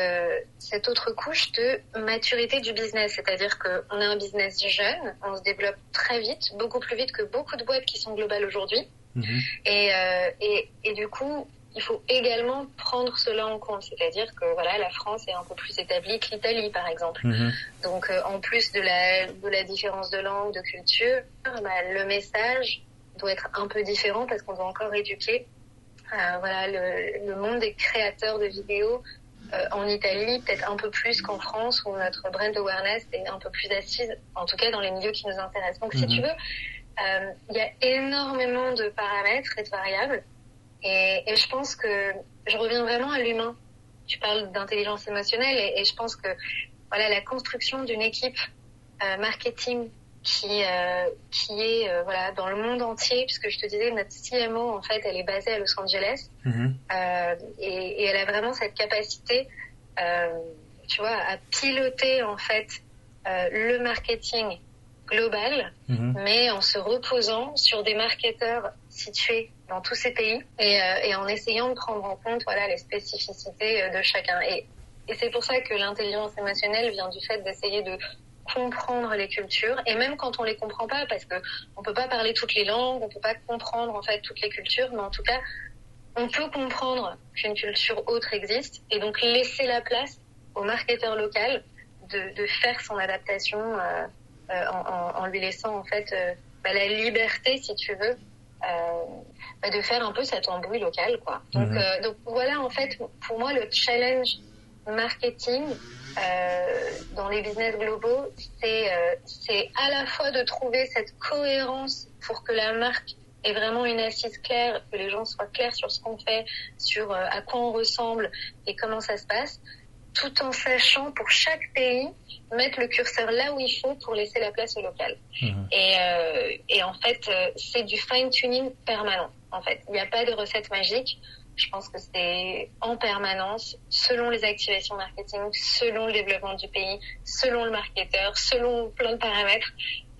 cette autre couche de maturité du business, c'est-à-dire qu'on est un business jeune, on se développe très vite, beaucoup plus vite que beaucoup de boîtes qui sont globales aujourd'hui. Mhm. Et du coup, il faut également prendre cela en compte, c'est-à-dire que voilà, la France est un peu plus établie que l'Italie, par exemple. Mhm. Donc, euh, en plus de la, de la différence de langue, de culture, bah, le message doit être un peu différent parce qu'on doit encore éduquer euh, voilà, le, le monde des créateurs de vidéos euh, en Italie, peut-être un peu plus qu'en France, où notre brand awareness est un peu plus assise, en tout cas dans les milieux qui nous intéressent. Donc, si Mhm. tu veux, euh, il y a énormément de paramètres et de variables. Et, et je pense que je reviens vraiment à l'humain. Tu parles d'intelligence émotionnelle et, et je pense que voilà la construction d'une équipe marketing qui qui est voilà dans le monde entier puisque je te disais notre CMO en fait elle est basée à Los Angeles Mhm. et, et elle a vraiment cette capacité tu vois à piloter en fait le marketing global Mhm. mais en se reposant sur des marketeurs situés dans tous ces pays et, euh, et en essayant de prendre en compte voilà les spécificités euh, de chacun. Et, et c'est pour ça que l'intelligence émotionnelle vient du fait d'essayer de comprendre les cultures et même quand on les comprend pas parce que on peut pas parler toutes les langues, on peut pas comprendre en fait toutes les cultures, mais en tout cas on peut comprendre qu'une culture autre existe et donc laisser la place au marketeur local de, faire son adaptation euh, en, lui laissant en fait bah, la liberté si tu veux de faire un peu cette embrouille locale quoi. Donc, Mhm. euh, donc voilà en fait pour moi le challenge marketing euh, dans les business globaux c'est euh, c'est à la fois de trouver cette cohérence pour que la marque ait vraiment une assise claire, que les gens soient clairs sur ce qu'on fait, sur euh, à quoi on ressemble et comment ça se passe, tout en sachant pour chaque pays mettre le curseur là où il faut pour laisser la place au local. Mhm. Et, euh, et en fait, euh, c'est du fine-tuning permanent. En fait, il n'y a pas de recette magique. Je pense que c'est en permanence, selon les activations marketing, selon le développement du pays, selon le marketeur, selon plein de paramètres,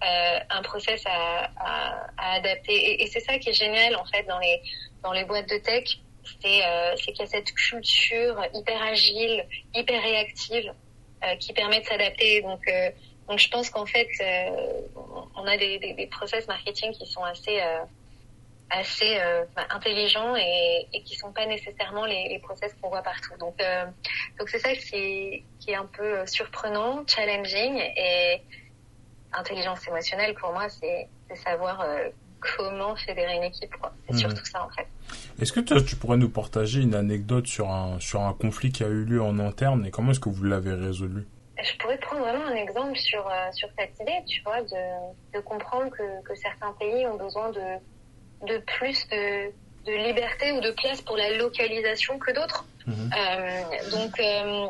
euh, un process à, à, à adapter. Et, et c'est ça qui est génial en fait dans les dans les boîtes de tech, c'est euh, qu'il y a cette culture hyper agile, hyper réactive, euh, qui permet de s'adapter. Donc euh, donc je pense qu'en fait, euh, on a des, des, des process marketing qui sont assez euh, assez euh, intelligents et, et qui sont pas nécessairement les, les process qu'on voit partout. Donc donc c'est ça qui est qui est un peu surprenant, challenging et intelligence émotionnelle pour moi, c'est savoir comment fédérer une équipe. C'est Mhm. surtout ça en fait. Est-ce que toi, tu pourrais nous partager une anecdote sur un, sur un conflit qui a eu lieu en interne et comment est-ce que vous l'avez résolu? Je pourrais prendre vraiment un exemple sur euh, sur cette idée, tu vois, de de comprendre que que certains pays ont besoin de de plus de de liberté ou de place pour la localisation que d'autres. Mhm. Euh, donc, euh,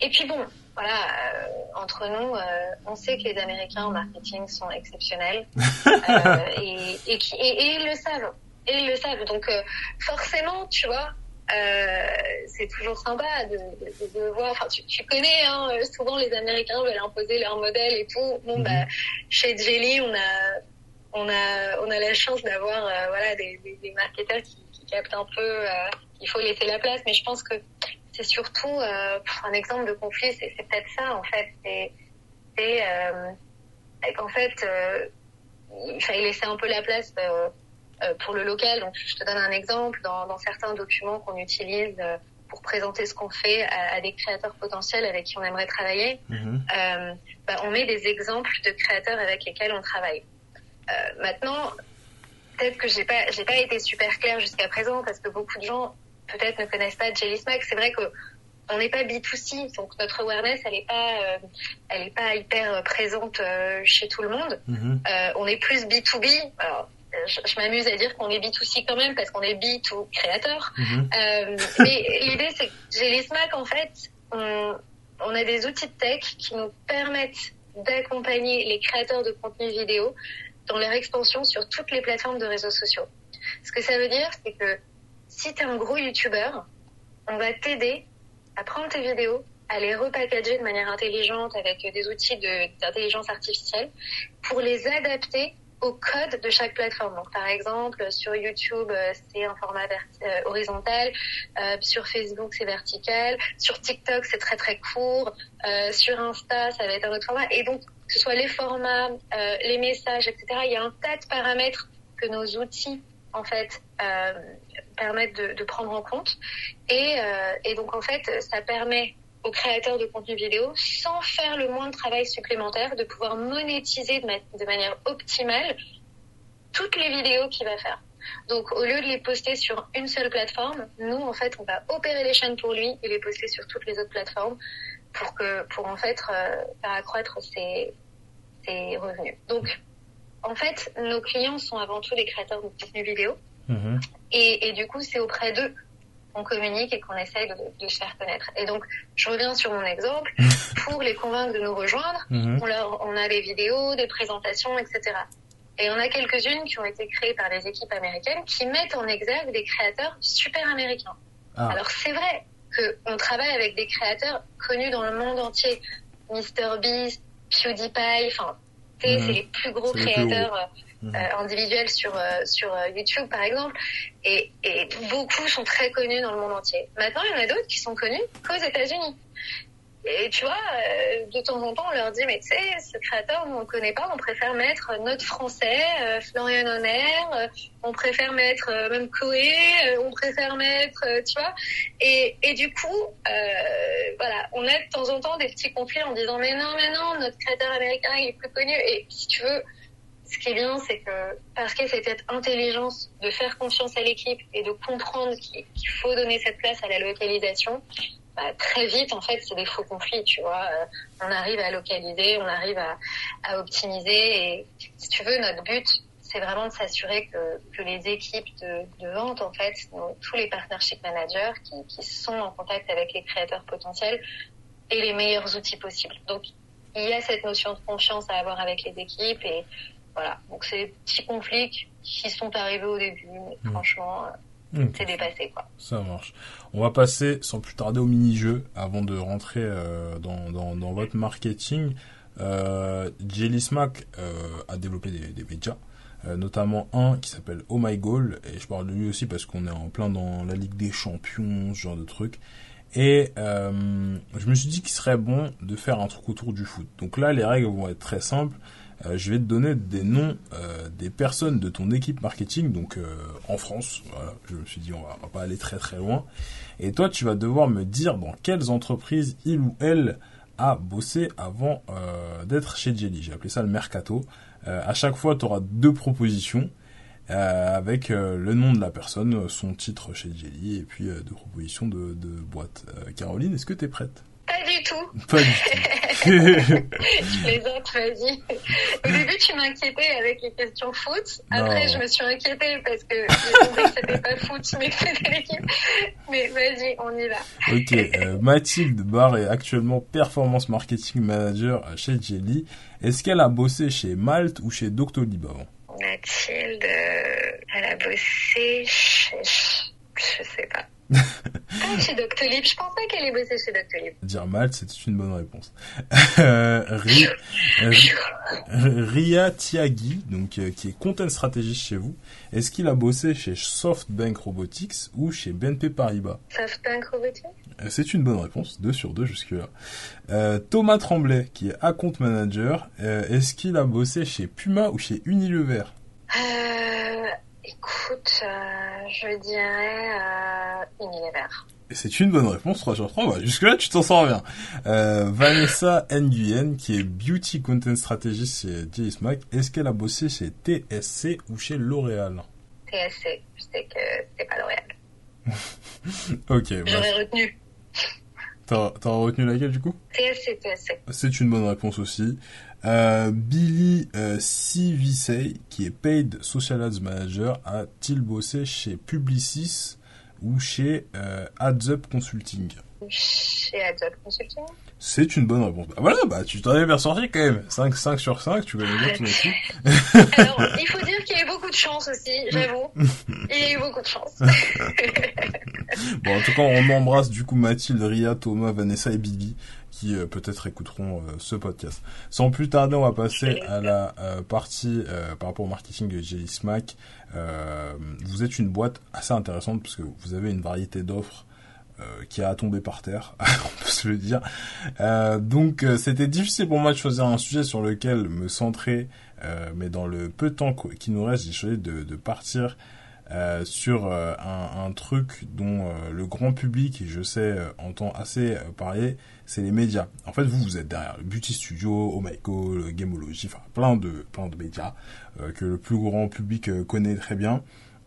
et puis bon, voilà, euh, entre nous, euh, on sait que les Américains en marketing sont exceptionnels euh, et, et, qui- et, et ils le savent. Et ils le savent. Donc, euh, forcément, tu vois, euh, c'est toujours sympa de, de, de voir. Enfin, tu, tu connais, hein, souvent les Américains veulent imposer leur modèle et tout. Bon, Mhm. bah, chez Jelly, on a, on a, on a la chance d'avoir, euh, voilà, des, des, des marketeurs qui, qui captent un peu. euh, il faut laisser la place, mais je pense que c'est surtout euh, un exemple de conflit. C'est peut-être ça, en fait. C'est, euh, qu'en fait, euh, il fallait laisser un peu la place. euh, pour le local. Donc, je te donne un exemple. Dans, dans certains documents qu'on utilise pour présenter ce qu'on fait à, à des créateurs potentiels avec qui on aimerait travailler, Mhm. bah, on met des exemples de créateurs avec lesquels on travaille. Maintenant, peut-être que j'ai pas, j'ai pas été super claire jusqu'à présent parce que beaucoup de gens peut-être ne connaissent pas Jelly Smack. C'est vrai que on n'est pas B2C, donc notre awareness, elle est pas, euh, elle est pas hyper euh, présente euh, chez tout le monde. Mhm. Euh, on est plus B2B. Alors, je, je m'amuse à dire qu'on est B2C quand même parce qu'on est B2 créateur. Mhm. Mais l'idée, c'est que chez les SMAC, en fait, on, on a des outils de tech qui nous permettent d'accompagner les créateurs de contenu vidéo dans leur expansion sur toutes les plateformes de réseaux sociaux. Ce que ça veut dire, c'est que si tu es un gros YouTuber, on va t'aider à prendre tes vidéos, à les repackager de manière intelligente avec des outils d'intelligence artificielle pour les adapter au code de chaque plateforme. Donc, par exemple, sur YouTube, euh, c'est un format euh, horizontal. Euh, sur Facebook, c'est vertical. Sur TikTok, c'est très très court. Sur Insta, ça va être un autre format. Et donc, que ce soit les formats, les messages, etc., il y a un tas de paramètres que nos outils, en fait, euh, de, de prendre en compte. Et, euh, et donc, en fait, ça permet aux créateurs de contenu vidéo, sans faire le moindre travail supplémentaire, de pouvoir monétiser de, de manière optimale toutes les vidéos qu'il va faire. Donc, au lieu de les poster sur une seule plateforme, nous, en fait, on va opérer les chaînes pour lui et les poster sur toutes les autres plateformes pour que, pour en fait, euh, faire accroître ses, ses revenus. Donc, en fait, nos clients sont avant tout des créateurs de contenu vidéo Mhm. et, et du coup, c'est auprès d'eux qu'on communique et qu'on essaye de, de, se faire connaître. Et donc, je reviens sur mon exemple. Pour les convaincre de nous rejoindre, Mhm. on, leur, on a des vidéos, des présentations, etc. Et on a quelques-unes qui ont été créées par des équipes américaines qui mettent en exergue des créateurs super américains. Ah. Alors c'est vrai qu'on travaille avec des créateurs connus dans le monde entier. MrBeast, PewDiePie, enfin, Mhm. c'est les plus gros plus créateurs euh, Mhm. euh, individuels sur euh, sur YouTube par exemple. Et, et beaucoup sont très connus dans le monde entier. Maintenant, il y en a d'autres qui sont connus qu'aux États-Unis. Et tu vois, euh, de temps en temps, on leur dit, mais tu sais, ce créateur, on le connaît pas, on préfère mettre notre français, euh, Florian Honner, euh, on préfère mettre euh, même Koé, euh, on préfère mettre, euh, tu vois. Et, et du coup, voilà, on a de temps en temps des petits conflits en disant, mais non, mais non, notre créateur américain, il est plus connu. Et si tu veux, ce qui est bien, c'est que parce y a cette intelligence de faire confiance à l'équipe et de comprendre qu'il faut donner cette place à la localisation, bah, très vite, en fait, c'est des faux conflits, tu vois. Euh, on arrive à localiser, on arrive à, à optimiser. Et si tu veux, notre but, c'est vraiment de s'assurer que, que les équipes de, de vente, en fait, donc, tous les partnership managers qui, qui sont en contact avec les créateurs potentiels, aient les meilleurs outils possibles. Donc, il y a cette notion de confiance à avoir avec les équipes et voilà. Donc, c'est des petits conflits qui sont arrivés au début, mais Mm. franchement, c'est dépassé, quoi. Ça marche. On va passer sans plus tarder au mini-jeu avant de rentrer euh, dans, dans, dans votre marketing. Euh, Jelly Smack euh, a développé des, des médias, euh, notamment un qui s'appelle Oh My Goal, et je parle de lui aussi parce qu'on est en plein dans la Ligue des Champions, ce genre de truc. Et je me suis dit qu'il serait bon de faire un truc autour du foot. Donc là, les règles vont être très simples. Euh, je vais te donner des noms euh, des personnes de ton équipe marketing, donc euh, en France. Voilà, je me suis dit on va, pas aller très très loin. Et toi, tu vas devoir me dire dans quelles entreprises il ou elle a bossé avant d'être chez Jelly. J'ai appelé ça le mercato. À chaque fois, tu auras deux propositions avec le nom de la personne, son titre chez Jelly et puis deux propositions de, de boîte. Caroline, est-ce que tu es prête? Pas du tout. Pas du tout. Les autres, vas-y. Au début, tu m'inquiétais avec les questions foot. Après, Non. je me suis inquiétée parce que j'ai compris que c'était pas foot, mais que c'était l'équipe. Mais vas-y, on y va. Ok, euh, Mathilde Barr est actuellement Performance Marketing Manager chez Jelly. Est-ce qu'elle a bossé chez Malte ou chez Doctolib avant? Mathilde, euh, elle a bossé chez... Je sais pas. Ah, chez Doctolib. Je pense pas qu'elle ait bossé chez Doctolib. Dire Malte, c'est une bonne réponse. Euh, euh, Ria Tiagi, donc euh, qui est content stratégiste chez vous. Est-ce qu'il a bossé chez SoftBank Robotics ou chez BNP Paribas? SoftBank Robotics? C'est une bonne réponse, 2 sur 2 jusque-là. Euh, Thomas Tremblay, qui est account manager, est-ce qu'il a bossé chez Puma ou chez Unilever? Euh, Écoute, euh, je dirais euh, Unilever. C'est une bonne réponse, 3 sur 3. Bah, jusque-là, tu t'en sors bien. Euh, Vanessa Nguyen, qui est Beauty Content Strategist chez J Smack, est-ce qu'elle a bossé chez TSC ou chez L'Oréal? TSC. Je sais que c'est pas L'Oréal. Ok, bah, J'aurais retenu. t'as t'as retenu laquelle du coup? TSC, TSC. C'est une bonne réponse aussi. Euh, Billy euh, Civisey, qui est Paid Social Ads Manager, a-t-il bossé chez Publicis ou chez euh, Ads Up Consulting? Chez Adobe Consulting. C'est une bonne réponse. Bah, voilà, bah tu t'en es bien sorti quand même. 5, 5 sur 5, tu connais bien ton équipe. Alors, il faut dire qu'il y a eu beaucoup de chance aussi, j'avoue. Il y a eu beaucoup de chance. Bon, en tout cas, on embrasse du coup Mathilde, Ria, Thomas, Vanessa et Billy qui euh, peut-être écouteront euh, ce podcast. Sans plus tarder, on va passer à la euh, partie par rapport au marketing de. Euh, vous êtes une boîte assez intéressante parce que vous avez une variété d'offres qui a tombé par terre, on peut se le dire. Euh, donc, euh, c'était difficile pour moi de choisir un sujet sur lequel me centrer, euh, mais dans le peu de temps qu- qui nous reste, j'ai choisi de, partir euh, sur euh, un, truc dont euh, le grand public, et je sais, euh, entend assez euh, parler, c'est les médias. En fait, vous, vous êtes derrière le Beauty Studio, Oh My Gameology, enfin plein de plein de médias euh, que le plus grand public euh, connaît très bien.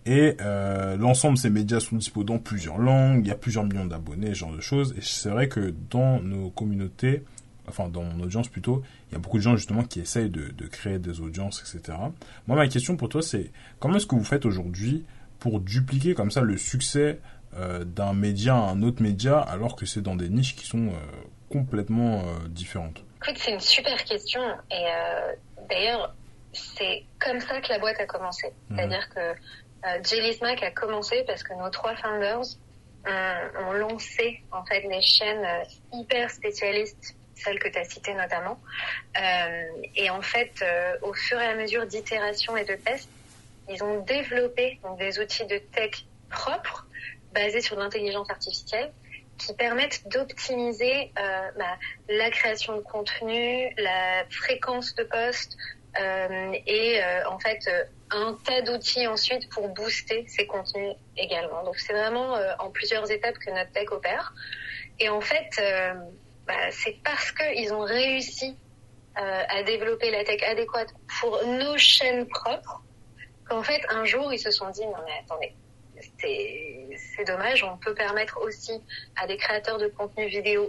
Et euh, l'ensemble de ces médias sont dispo dans plusieurs langues, il y a plusieurs millions d'abonnés, ce genre de choses. Et c'est vrai que dans nos communautés, enfin dans mon audience plutôt, il y a beaucoup de gens justement qui essayent de, de créer des audiences, etc. Moi, ma question pour toi, c'est comment est-ce que vous faites aujourd'hui pour dupliquer comme ça le succès d'un média à un autre média alors que c'est dans des niches qui sont complètement différentes? Écoute, c'est une super question et d'ailleurs c'est comme ça que la boîte a commencé. Mhm. C'est-à-dire que euh, Jelly a commencé parce que nos trois founders ont, lancé en fait des chaînes euh, hyper spécialistes, celles que tu as citées notamment. Euh, et en fait, euh, au fur et à mesure d'itération et de tests, ils ont développé des outils de tech propres basés sur l'intelligence artificielle qui permettent d'optimiser bah, la création de contenu, la fréquence de poste, et euh, en fait euh, un tas d'outils ensuite pour booster ces contenus également. Donc c'est vraiment en plusieurs étapes que notre tech opère. Et en fait, bah, c'est parce qu'ils ont réussi à développer la tech adéquate pour nos chaînes propres qu'en fait un jour ils se sont dit non mais attendez c'est dommage on peut permettre aussi à des créateurs de contenu vidéo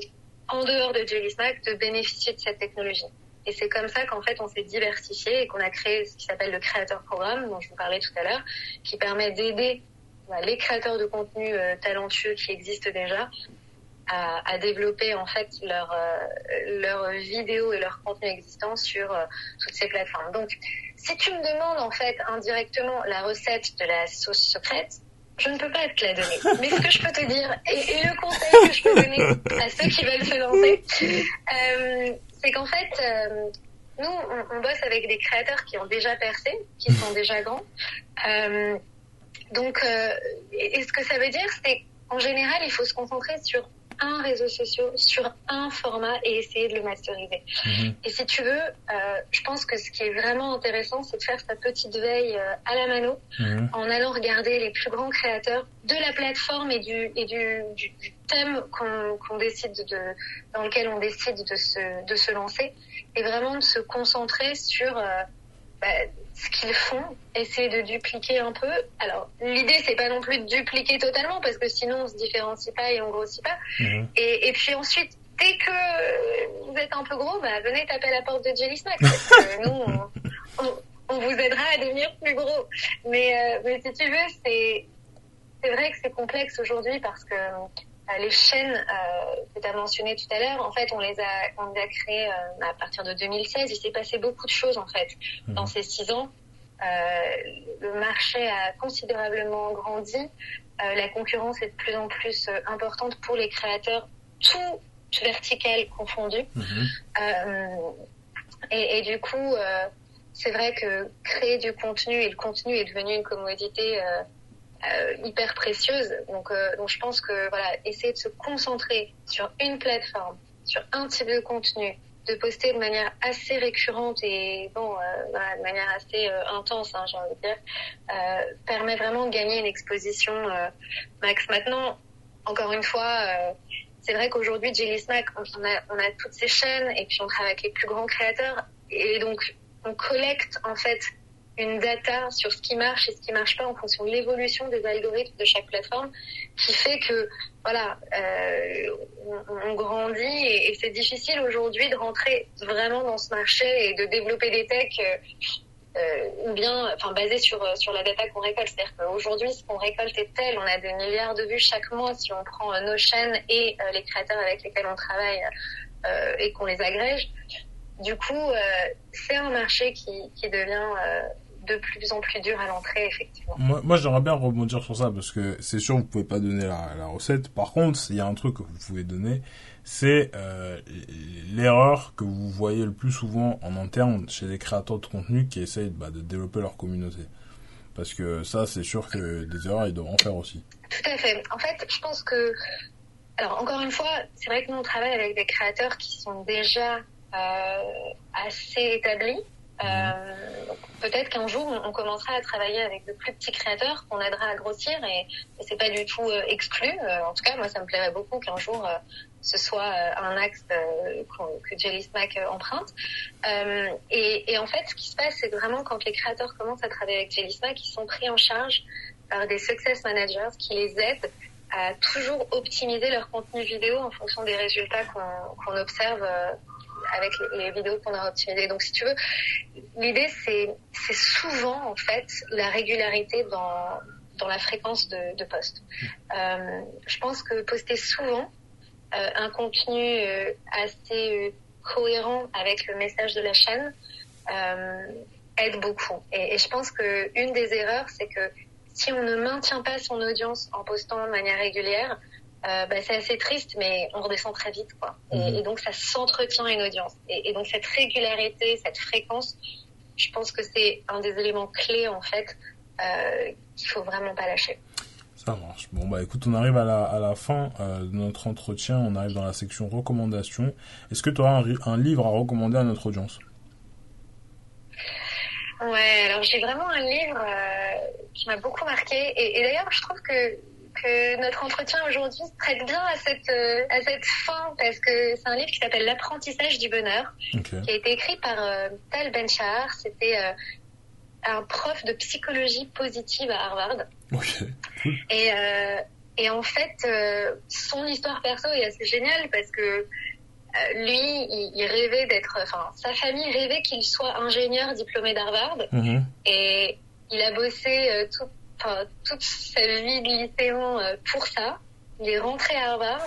en dehors de Jelly Snack de bénéficier de cette technologie. Et c'est comme ça qu'en fait on s'est diversifié et qu'on a créé ce qui s'appelle le créateur programme dont je vous parlais tout à l'heure, qui permet d'aider bah, les créateurs de contenu euh, talentueux qui existent déjà à, à, développer en fait leur euh, leurs vidéos et leur contenu existant sur euh, toutes ces plateformes. Donc, si tu me demandes en fait indirectement la recette de la sauce secrète, je ne peux pas te la donner. Mais ce que je peux te dire et, et le conseil que je peux donner à ceux qui veulent se lancer, euh, c'est qu'en fait, euh, nous, on, bosse avec des créateurs qui ont déjà percé, qui sont déjà grands. Euh, donc, euh, et, ce que ça veut dire, c'est qu'en général, il faut se concentrer sur un réseau social, sur un format et essayer de le masteriser. Mhm. Et si tu veux, euh, je pense que ce qui est vraiment intéressant, c'est de faire sa petite veille euh, à la mano mhm. en allant regarder les plus grands créateurs de la plateforme et du, et du, du, du thème qu'on décide de, dans lequel on décide de se, de se lancer et vraiment de se concentrer sur euh, bah, ce qu'ils font, essayer de dupliquer un peu. Alors, l'idée, c'est pas non plus de dupliquer totalement, parce que sinon, on se différencie pas et on grossit pas. Mhm. Et, et, puis ensuite, dès que vous êtes un peu gros, bah, venez taper à la porte de Jelly Snack, parce que nous, on, on, vous aidera à devenir plus gros. Mais, euh, mais si tu veux, c'est, c'est vrai que c'est complexe aujourd'hui parce que les chaînes euh, que tu as mentionnées tout à l'heure, en fait, on les a, on les a créées euh, à partir de 2016. Il s'est passé beaucoup de choses, en fait, mhm. dans ces six ans. le marché a considérablement grandi. la concurrence est de plus en plus importante pour les créateurs, tout vertical confondu. Mhm. Et, et, du coup, c'est vrai que créer du contenu et le contenu est devenu une commodité euh, hyper précieuse. Donc, euh, donc je pense que voilà, essayer de se concentrer sur une plateforme, sur un type de contenu, de poster de manière assez récurrente et bon, euh, de manière assez euh, intense, hein, j'ai envie de dire, euh, permet vraiment de gagner une exposition max. Maintenant, encore une fois, c'est vrai qu'aujourd'hui, Jelly Snack, on a, on a toutes ces chaînes et puis on travaille avec les plus grands créateurs et donc on collecte en fait une data sur ce qui marche et ce qui marche pas en fonction de l'évolution des algorithmes de chaque plateforme, qui fait que voilà, euh, on, grandit et, c'est difficile aujourd'hui de rentrer vraiment dans ce marché et de développer des techs. Euh, euh, ou bien enfin basé sur sur la data qu'on récolte c'est-à-dire qu'aujourd'hui ce qu'on récolte est tel on a des milliards de vues chaque mois si on prend nos chaînes et les créateurs avec lesquels on travaille et qu'on les agrège du coup c'est un marché qui qui devient de plus en plus dur à l'entrée, effectivement. Moi, moi j'aimerais bien rebondir sur ça parce que c'est sûr, vous pouvez pas donner la, la recette. Par contre, il y a un truc que vous pouvez donner, c'est euh, l'erreur que vous voyez le plus souvent en interne chez les créateurs de contenu qui essayent bah, de développer leur communauté. Parce que ça, c'est sûr que des erreurs, ils devront faire aussi. Tout à fait. En fait, je pense que... Alors, encore une fois, c'est vrai que nous, on travaille avec des créateurs qui sont déjà euh, assez établis euh, peut-être qu'un jour, on, commencera à travailler avec de plus petits créateurs qu'on aidera à grossir et, et c'est pas du tout euh, exclu. Euh, en tout cas, moi, ça me plairait beaucoup qu'un jour ce soit un axe que Jelly Smack emprunte. Et, et, en fait, ce qui se passe, c'est vraiment quand les créateurs commencent à travailler avec Jelly Smack, ils sont pris en charge par des success managers qui les aident à toujours optimiser leur contenu vidéo en fonction des résultats qu'on observe avec les, vidéos qu'on a optimisées. Donc, si tu veux, l'idée, c'est, c'est souvent, en fait, la régularité dans, dans la fréquence de, de poste. Euh, je pense que poster souvent un contenu assez cohérent avec le message de la chaîne aide beaucoup. Et, et, je pense que une des erreurs, c'est que si on ne maintient pas son audience en postant de manière régulière, euh, bah, c'est assez triste, mais on redescend très vite, quoi. Et, mhm. et donc ça s'entretient une audience. Et, et, donc cette régularité, cette fréquence, je pense que c'est un des éléments clés en fait euh, qu'il faut vraiment pas lâcher. Ça marche. Bon bah écoute, on arrive à la, à la fin euh, de notre entretien, on arrive dans la section recommandations. Est-ce que tu auras un, un, livre à recommander à notre audience? Ouais, alors j'ai vraiment un livre euh, qui m'a beaucoup marqué et, et d'ailleurs je trouve que que notre entretien aujourd'hui traite bien à cette, euh, à cette fin parce que c'est un livre qui s'appelle L'apprentissage du bonheur, qui a été écrit par euh, Tal Ben-Shahar. C'était euh, un prof de psychologie positive à Harvard. Et, et en fait, son histoire perso est assez géniale parce que lui, il, rêvait d'être, enfin, sa famille rêvait qu'il soit ingénieur diplômé d'Harvard. Mm-hmm. Et il a bossé tout toute sa vie de lycéen euh, pour ça. Il est rentré à Harvard.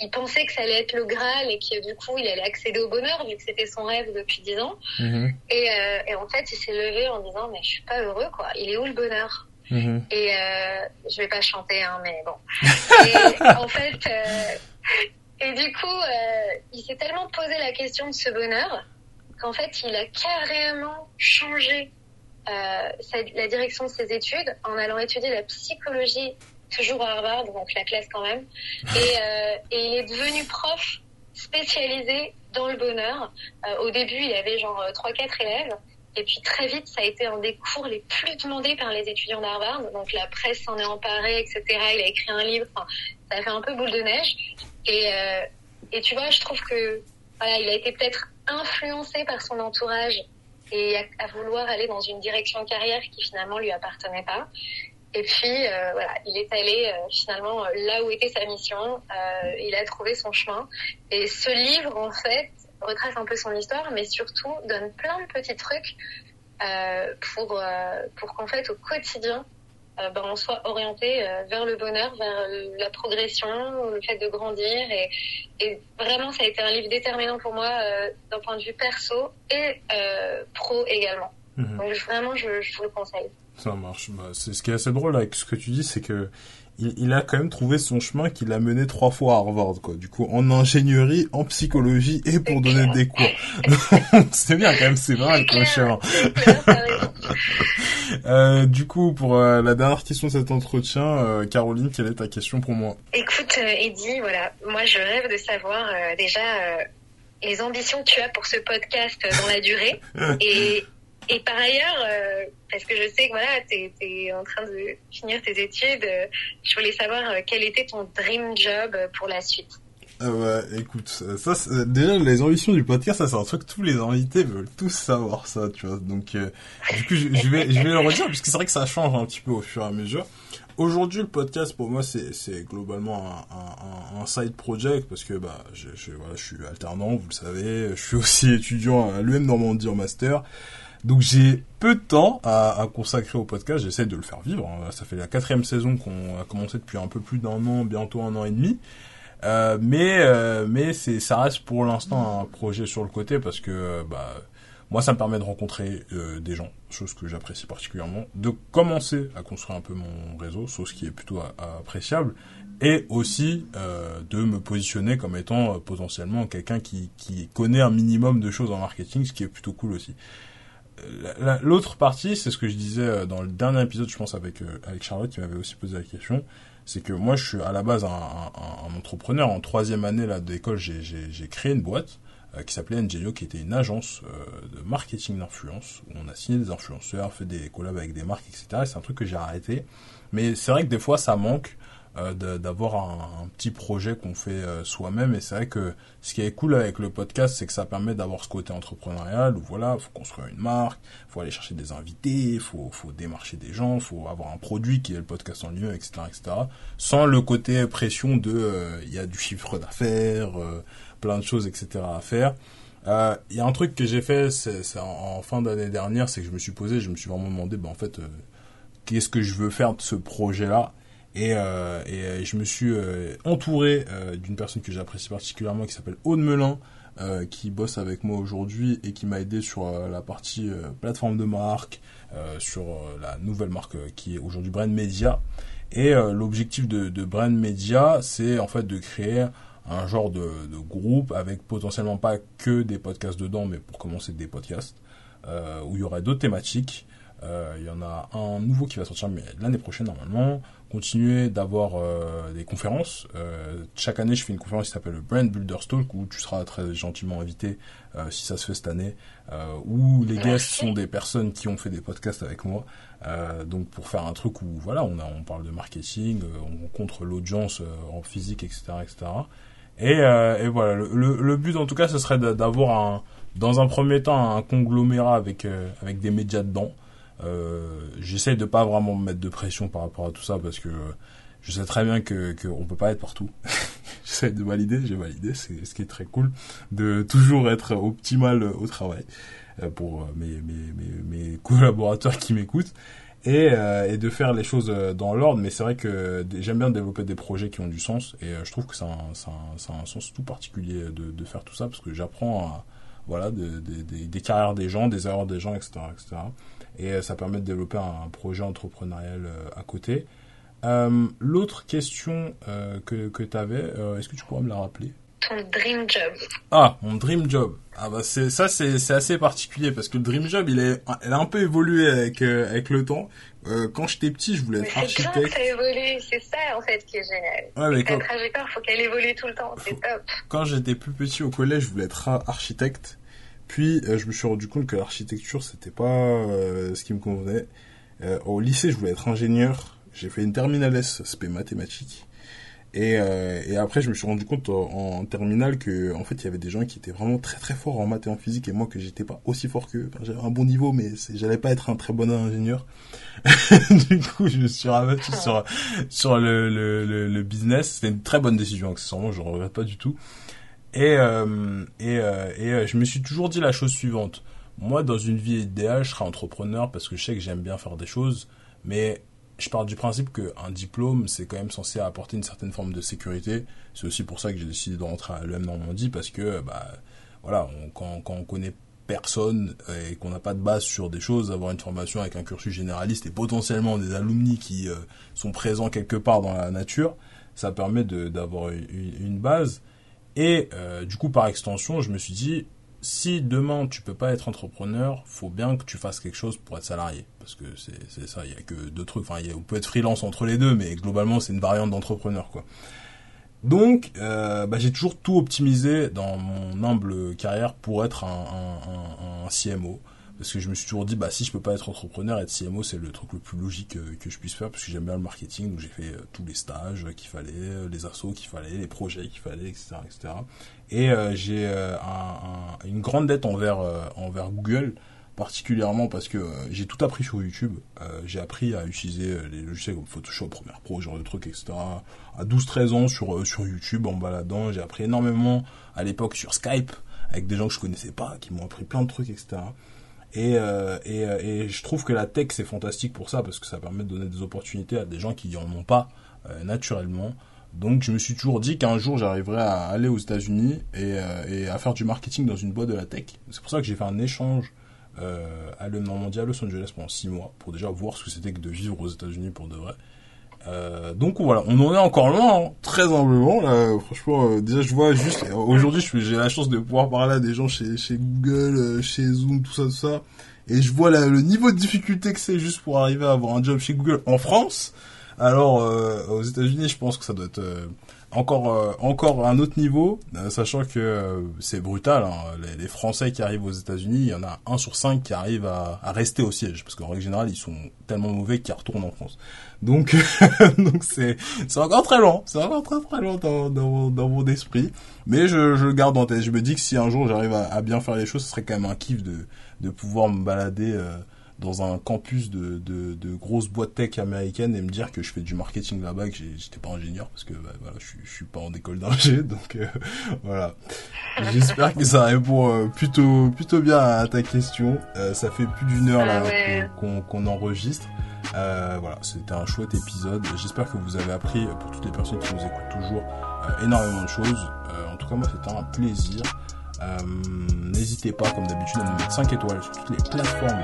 Il pensait que ça allait être le Graal et que du coup il allait accéder au bonheur vu que c'était son rêve depuis dix ans. Et, euh, et, en fait il s'est levé en disant mais je suis pas heureux quoi. Il est où le bonheur? Mm-hmm. Et euh, je vais pas chanter hein mais bon. et en fait euh, et du coup il s'est tellement posé la question de ce bonheur qu'en fait il a carrément changé la direction de ses études en allant étudier la psychologie toujours à Harvard, donc la classe quand même. Et, euh, et il est devenu prof spécialisé dans le bonheur. Euh, au début, il avait genre 3-4 élèves. Et puis très vite, ça a été un des cours les plus demandés par les étudiants d'Harvard. Donc la presse s'en est emparée, etc. Il a écrit un livre. Enfin, ça a fait un peu boule de neige. Et, euh, et tu vois, je trouve que voilà, il a été peut-être influencé par son entourage et à, vouloir aller dans une direction carrière qui finalement lui appartenait pas. Et puis euh, voilà, il est allé euh, finalement là où était sa mission. Euh, il a trouvé son chemin. Et ce livre en fait retrace un peu son histoire, mais surtout donne plein de petits trucs pour pour qu'en fait au quotidien ben, on soit orienté euh, vers le bonheur, vers la progression, le fait de grandir. Et, et vraiment, ça a été un livre déterminant pour moi euh, d'un point de vue perso et pro également. Mhm. Donc vraiment, je, je, vous le conseille. Ça marche. Bah, c'est ce qui est assez drôle avec ce que tu dis, c'est que il, il, a quand même trouvé son chemin qu'il a mené trois fois à Harvard, quoi. Du coup, en ingénierie, en psychologie et pour donner des cours. c'est bien quand même, c'est vrai, le chemin. Euh, du coup, pour euh, la dernière question de cet entretien, euh, Caroline, quelle est ta question pour moi? Écoute, Eddy, voilà, moi je rêve de savoir déjà les ambitions que tu as pour ce podcast dans la durée et et par ailleurs, parce que je sais que voilà, tu es, en train de finir tes études, je voulais savoir quel était ton dream job pour la suite. Ah bah, écoute, ça, déjà les ambitions du podcast, ça c'est un truc que tous les invités veulent tous savoir ça, tu vois. Donc, euh, du coup, je, vais, je vais le redire puisque c'est vrai que ça change un petit peu au fur et à mesure. Aujourd'hui, le podcast pour moi c'est c'est globalement un, un, un, side project parce que bah je, je voilà je suis alternant, vous le savez, je suis aussi étudiant à l'UM Normandie en master. Donc j'ai peu de temps à, à consacrer au podcast, j'essaie de le faire vivre. Hein. Ça fait la quatrième saison qu'on a commencé depuis un peu plus d'un an, bientôt un an et demi. Euh, mais euh, mais c'est ça reste pour l'instant un projet sur le côté parce que euh, bah moi ça me permet de rencontrer des gens, chose que j'apprécie particulièrement, de commencer à construire un peu mon réseau, chose qui est plutôt appréciable, et aussi de me positionner comme étant potentiellement quelqu'un qui qui connaît un minimum de choses en marketing, ce qui est plutôt cool aussi. L'autre partie, c'est ce que je disais dans le dernier épisode, je pense avec avec Charlotte qui m'avait aussi posé la question c'est que moi je suis à la base un, entrepreneur. En troisième année là d'école, j'ai créé une boîte euh, qui s'appelait Engelio, qui était une agence euh, de marketing d'influence où on a signé des influenceurs, fait des collabs avec des marques, etc. C'est un truc que j'ai arrêté. Mais c'est vrai que des fois ça manque euh, d'avoir un, un, petit projet qu'on fait euh, soi-même. Et c'est vrai que ce qui est cool avec le podcast, c'est que ça permet d'avoir ce côté entrepreneurial où voilà, faut construire une marque, faut aller chercher des invités, faut faut démarcher des gens, faut avoir un produit qui est le podcast en lieu, etc., etc. Sans le côté pression de euh, il y a du chiffre d'affaires, plein de choses, etc. à faire. Il y a un truc que j'ai fait, c'est en, en, fin d'année dernière, c'est que je me suis posé, je me suis vraiment demandé, ben en fait qu'est-ce que je veux faire de ce projet-là? Et, euh, et je me suis entouré d'une personne que j'apprécie particulièrement qui s'appelle Aude Melin, qui bosse avec moi aujourd'hui et qui m'a aidé sur la partie plateforme de marque, sur la nouvelle marque qui est aujourd'hui Brand Media. Et l'objectif de, de Brand Media, c'est en fait de créer un genre de, de, groupe avec potentiellement pas que des podcasts dedans, mais pour commencer des podcasts, euh, où il y aurait d'autres thématiques. Euh, il y en a un nouveau qui va sortir l'année prochaine normalement. Continuer d'avoir euh, des conférences. Euh, chaque année, je fais une conférence qui s'appelle le Brand Builder Talk où tu seras très gentiment invité si ça se fait cette année. où les guests sont des personnes qui ont fait des podcasts avec moi. donc pour faire un truc où voilà, on, a, on parle de marketing, on rencontre l'audience en physique, etc., etc. Et, et voilà, le, le, but en tout cas, ce serait d'avoir un, dans un premier temps, un conglomérat avec avec des médias dedans. Euh, J'essaie de pas vraiment me mettre de pression par rapport à tout ça parce que je sais très bien que qu'on peut pas être partout. J'essaie de valider, j'ai validé, c'est ce qui est très cool de toujours être optimal au travail euh, pour mes, mes, mes, collaborateurs qui m'écoutent et, euh, et de faire les choses euh, dans l'ordre. Mais c'est vrai que j'aime bien développer des projets qui ont du sens et euh, je trouve que ça a, un, un, sens tout particulier de, de faire tout ça parce que j'apprends voilà de, des carrières des gens, des erreurs des gens, etc., etc. Et ça permet de développer un, projet entrepreneurial à côté. Euh, L'autre question euh, que, que tu avais, est-ce que tu pourrais me la rappeler? Ton dream job Ah, mon dream job. Ah bah c'est ça c'est c'est assez particulier parce que le dream job il est elle a un peu évolué avec euh, avec le temps. Euh, quand j'étais petit, je voulais être architecte. C'est que ça évolue, c'est ça en fait qui est génial. Ouais, mais quand... Trajectoire, faut qu'elle évolue tout le temps, c'est top. Quand j'étais plus petit au collège, je voulais être architecte. Puis euh, je me suis rendu compte que l'architecture c'était pas euh, ce qui me convenait. au lycée, je voulais être ingénieur. J'ai fait une terminale S, spé mathématiques. Et, euh, et après, je me suis rendu compte en, en terminale que, en fait, il y avait des gens qui étaient vraiment très très forts en maths et en physique, et moi que j'étais pas aussi fort que, j'avais un bon niveau, mais j'allais pas être un très bon ingénieur. du coup, je me suis rabattu sur sur le, le, le, business. C'était une très bonne décision, accessoirement, je regrette pas du tout. Et euh, et, euh, et euh, je me suis toujours dit la chose suivante. Moi, dans une vie idéale, je serais entrepreneur parce que je sais que j'aime bien faire des choses, mais je pars du principe qu'un diplôme, c'est quand même censé apporter une certaine forme de sécurité. C'est aussi pour ça que j'ai décidé de rentrer à l'EM Normandie, parce que, bah, voilà, quand, quand on connaît personne et qu'on n'a pas de base sur des choses, avoir une formation avec un cursus généraliste et potentiellement des alumni qui euh, sont présents quelque part dans la nature, ça permet d'avoir une, base. Et euh, du coup, par extension, je me suis dit, si demain tu peux pas être entrepreneur, faut bien que tu fasses quelque chose pour être salarié. Parce que c'est ça, il y a que deux trucs. Enfin, on peut être freelance entre les deux, mais globalement c'est une variante d'entrepreneur, quoi. Donc, euh, bah, j'ai toujours tout optimisé dans mon humble carrière pour être un, un, un CMO parce que je me suis toujours dit bah si je peux pas être entrepreneur être CMO c'est le truc le plus logique euh, que je puisse faire parce que j'aime bien le marketing donc j'ai fait euh, tous les stages qu'il fallait euh, les assos qu'il fallait les projets qu'il fallait etc etc et j'ai un, une grande dette envers envers Google particulièrement parce que j'ai tout appris sur YouTube. j'ai appris à utiliser les logiciels comme Photoshop, Premiere Pro, genre de trucs, etc. À 12-13 ans sur sur YouTube en baladant, j'ai appris énormément à l'époque sur Skype avec des gens que je connaissais pas, qui m'ont appris plein de trucs, etc. Et, euh, et, euh, et, je trouve que la tech c'est fantastique pour ça parce que ça permet de donner des opportunités à des gens qui en ont pas euh, naturellement. Donc je me suis toujours dit qu'un jour j'arriverais à aller aux États-Unis et, euh, et, à faire du marketing dans une boîte de la tech. C'est pour ça que j'ai fait un échange euh, à Le Normandie à Los Angeles pendant six mois pour déjà voir ce que c'était que de vivre aux États-Unis pour de vrai. Euh, donc voilà, on en est encore loin, hein, très humblement. Là, franchement, euh, déjà je vois juste aujourd'hui, j'ai la chance de pouvoir parler à des gens chez Google, euh, chez Zoom, tout ça, tout ça, et je vois le niveau de difficulté que c'est juste pour arriver à avoir un job chez Google en France. Alors aux États-Unis, je pense que ça doit être encore encore un autre niveau, sachant que c'est brutal. Hein, les, les, Français qui arrivent aux États-Unis, il y en a un sur cinq qui arrive à, à rester au siège, parce qu'en règle générale, ils sont tellement mauvais qu'ils retournent en France. Donc, donc c'est, c'est encore très long. C'est encore très très long dans, dans, dans mon esprit. Mais je, je le garde en tête. Je me dis que si un jour j'arrive à, à, bien faire les choses, ce serait quand même un kiff de, de pouvoir me balader euh, dans un campus de, de, de grosses boîtes tech américaines et me dire que je fais du marketing là-bas, que j'étais pas ingénieur parce que bah, voilà, je, je suis pas en école d'ingé, donc euh, voilà. J'espère que ça répond euh, plutôt plutôt bien à ta question. Euh, ça fait plus d'une heure là ah qu'on qu'on enregistre. voilà, c'était un chouette épisode. J'espère que vous avez appris pour toutes les personnes qui nous écoutent toujours énormément de choses. en tout cas, moi, c'était un plaisir. N'hésitez pas, comme d'habitude, à nous mettre 5 étoiles sur toutes les plateformes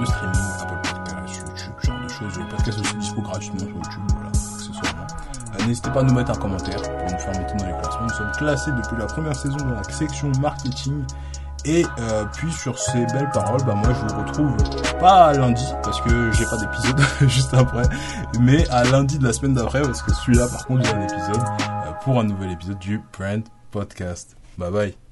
de streaming, Apple Podcast, YouTube, genre de choses. Le podcast aussi dispo gratuitement sur YouTube, voilà, accessoirement. Euh, N'hésitez pas à nous mettre un commentaire pour nous faire monter dans les classements. Nous sommes classés depuis la première saison dans la section marketing. Et euh, puis sur ces belles paroles, bah moi je vous retrouve pas lundi parce que j'ai pas d'épisode juste après, mais à lundi de la semaine d'après parce que celui-là par contre j'ai un épisode euh, pour un nouvel épisode du Brand Podcast. Bye bye.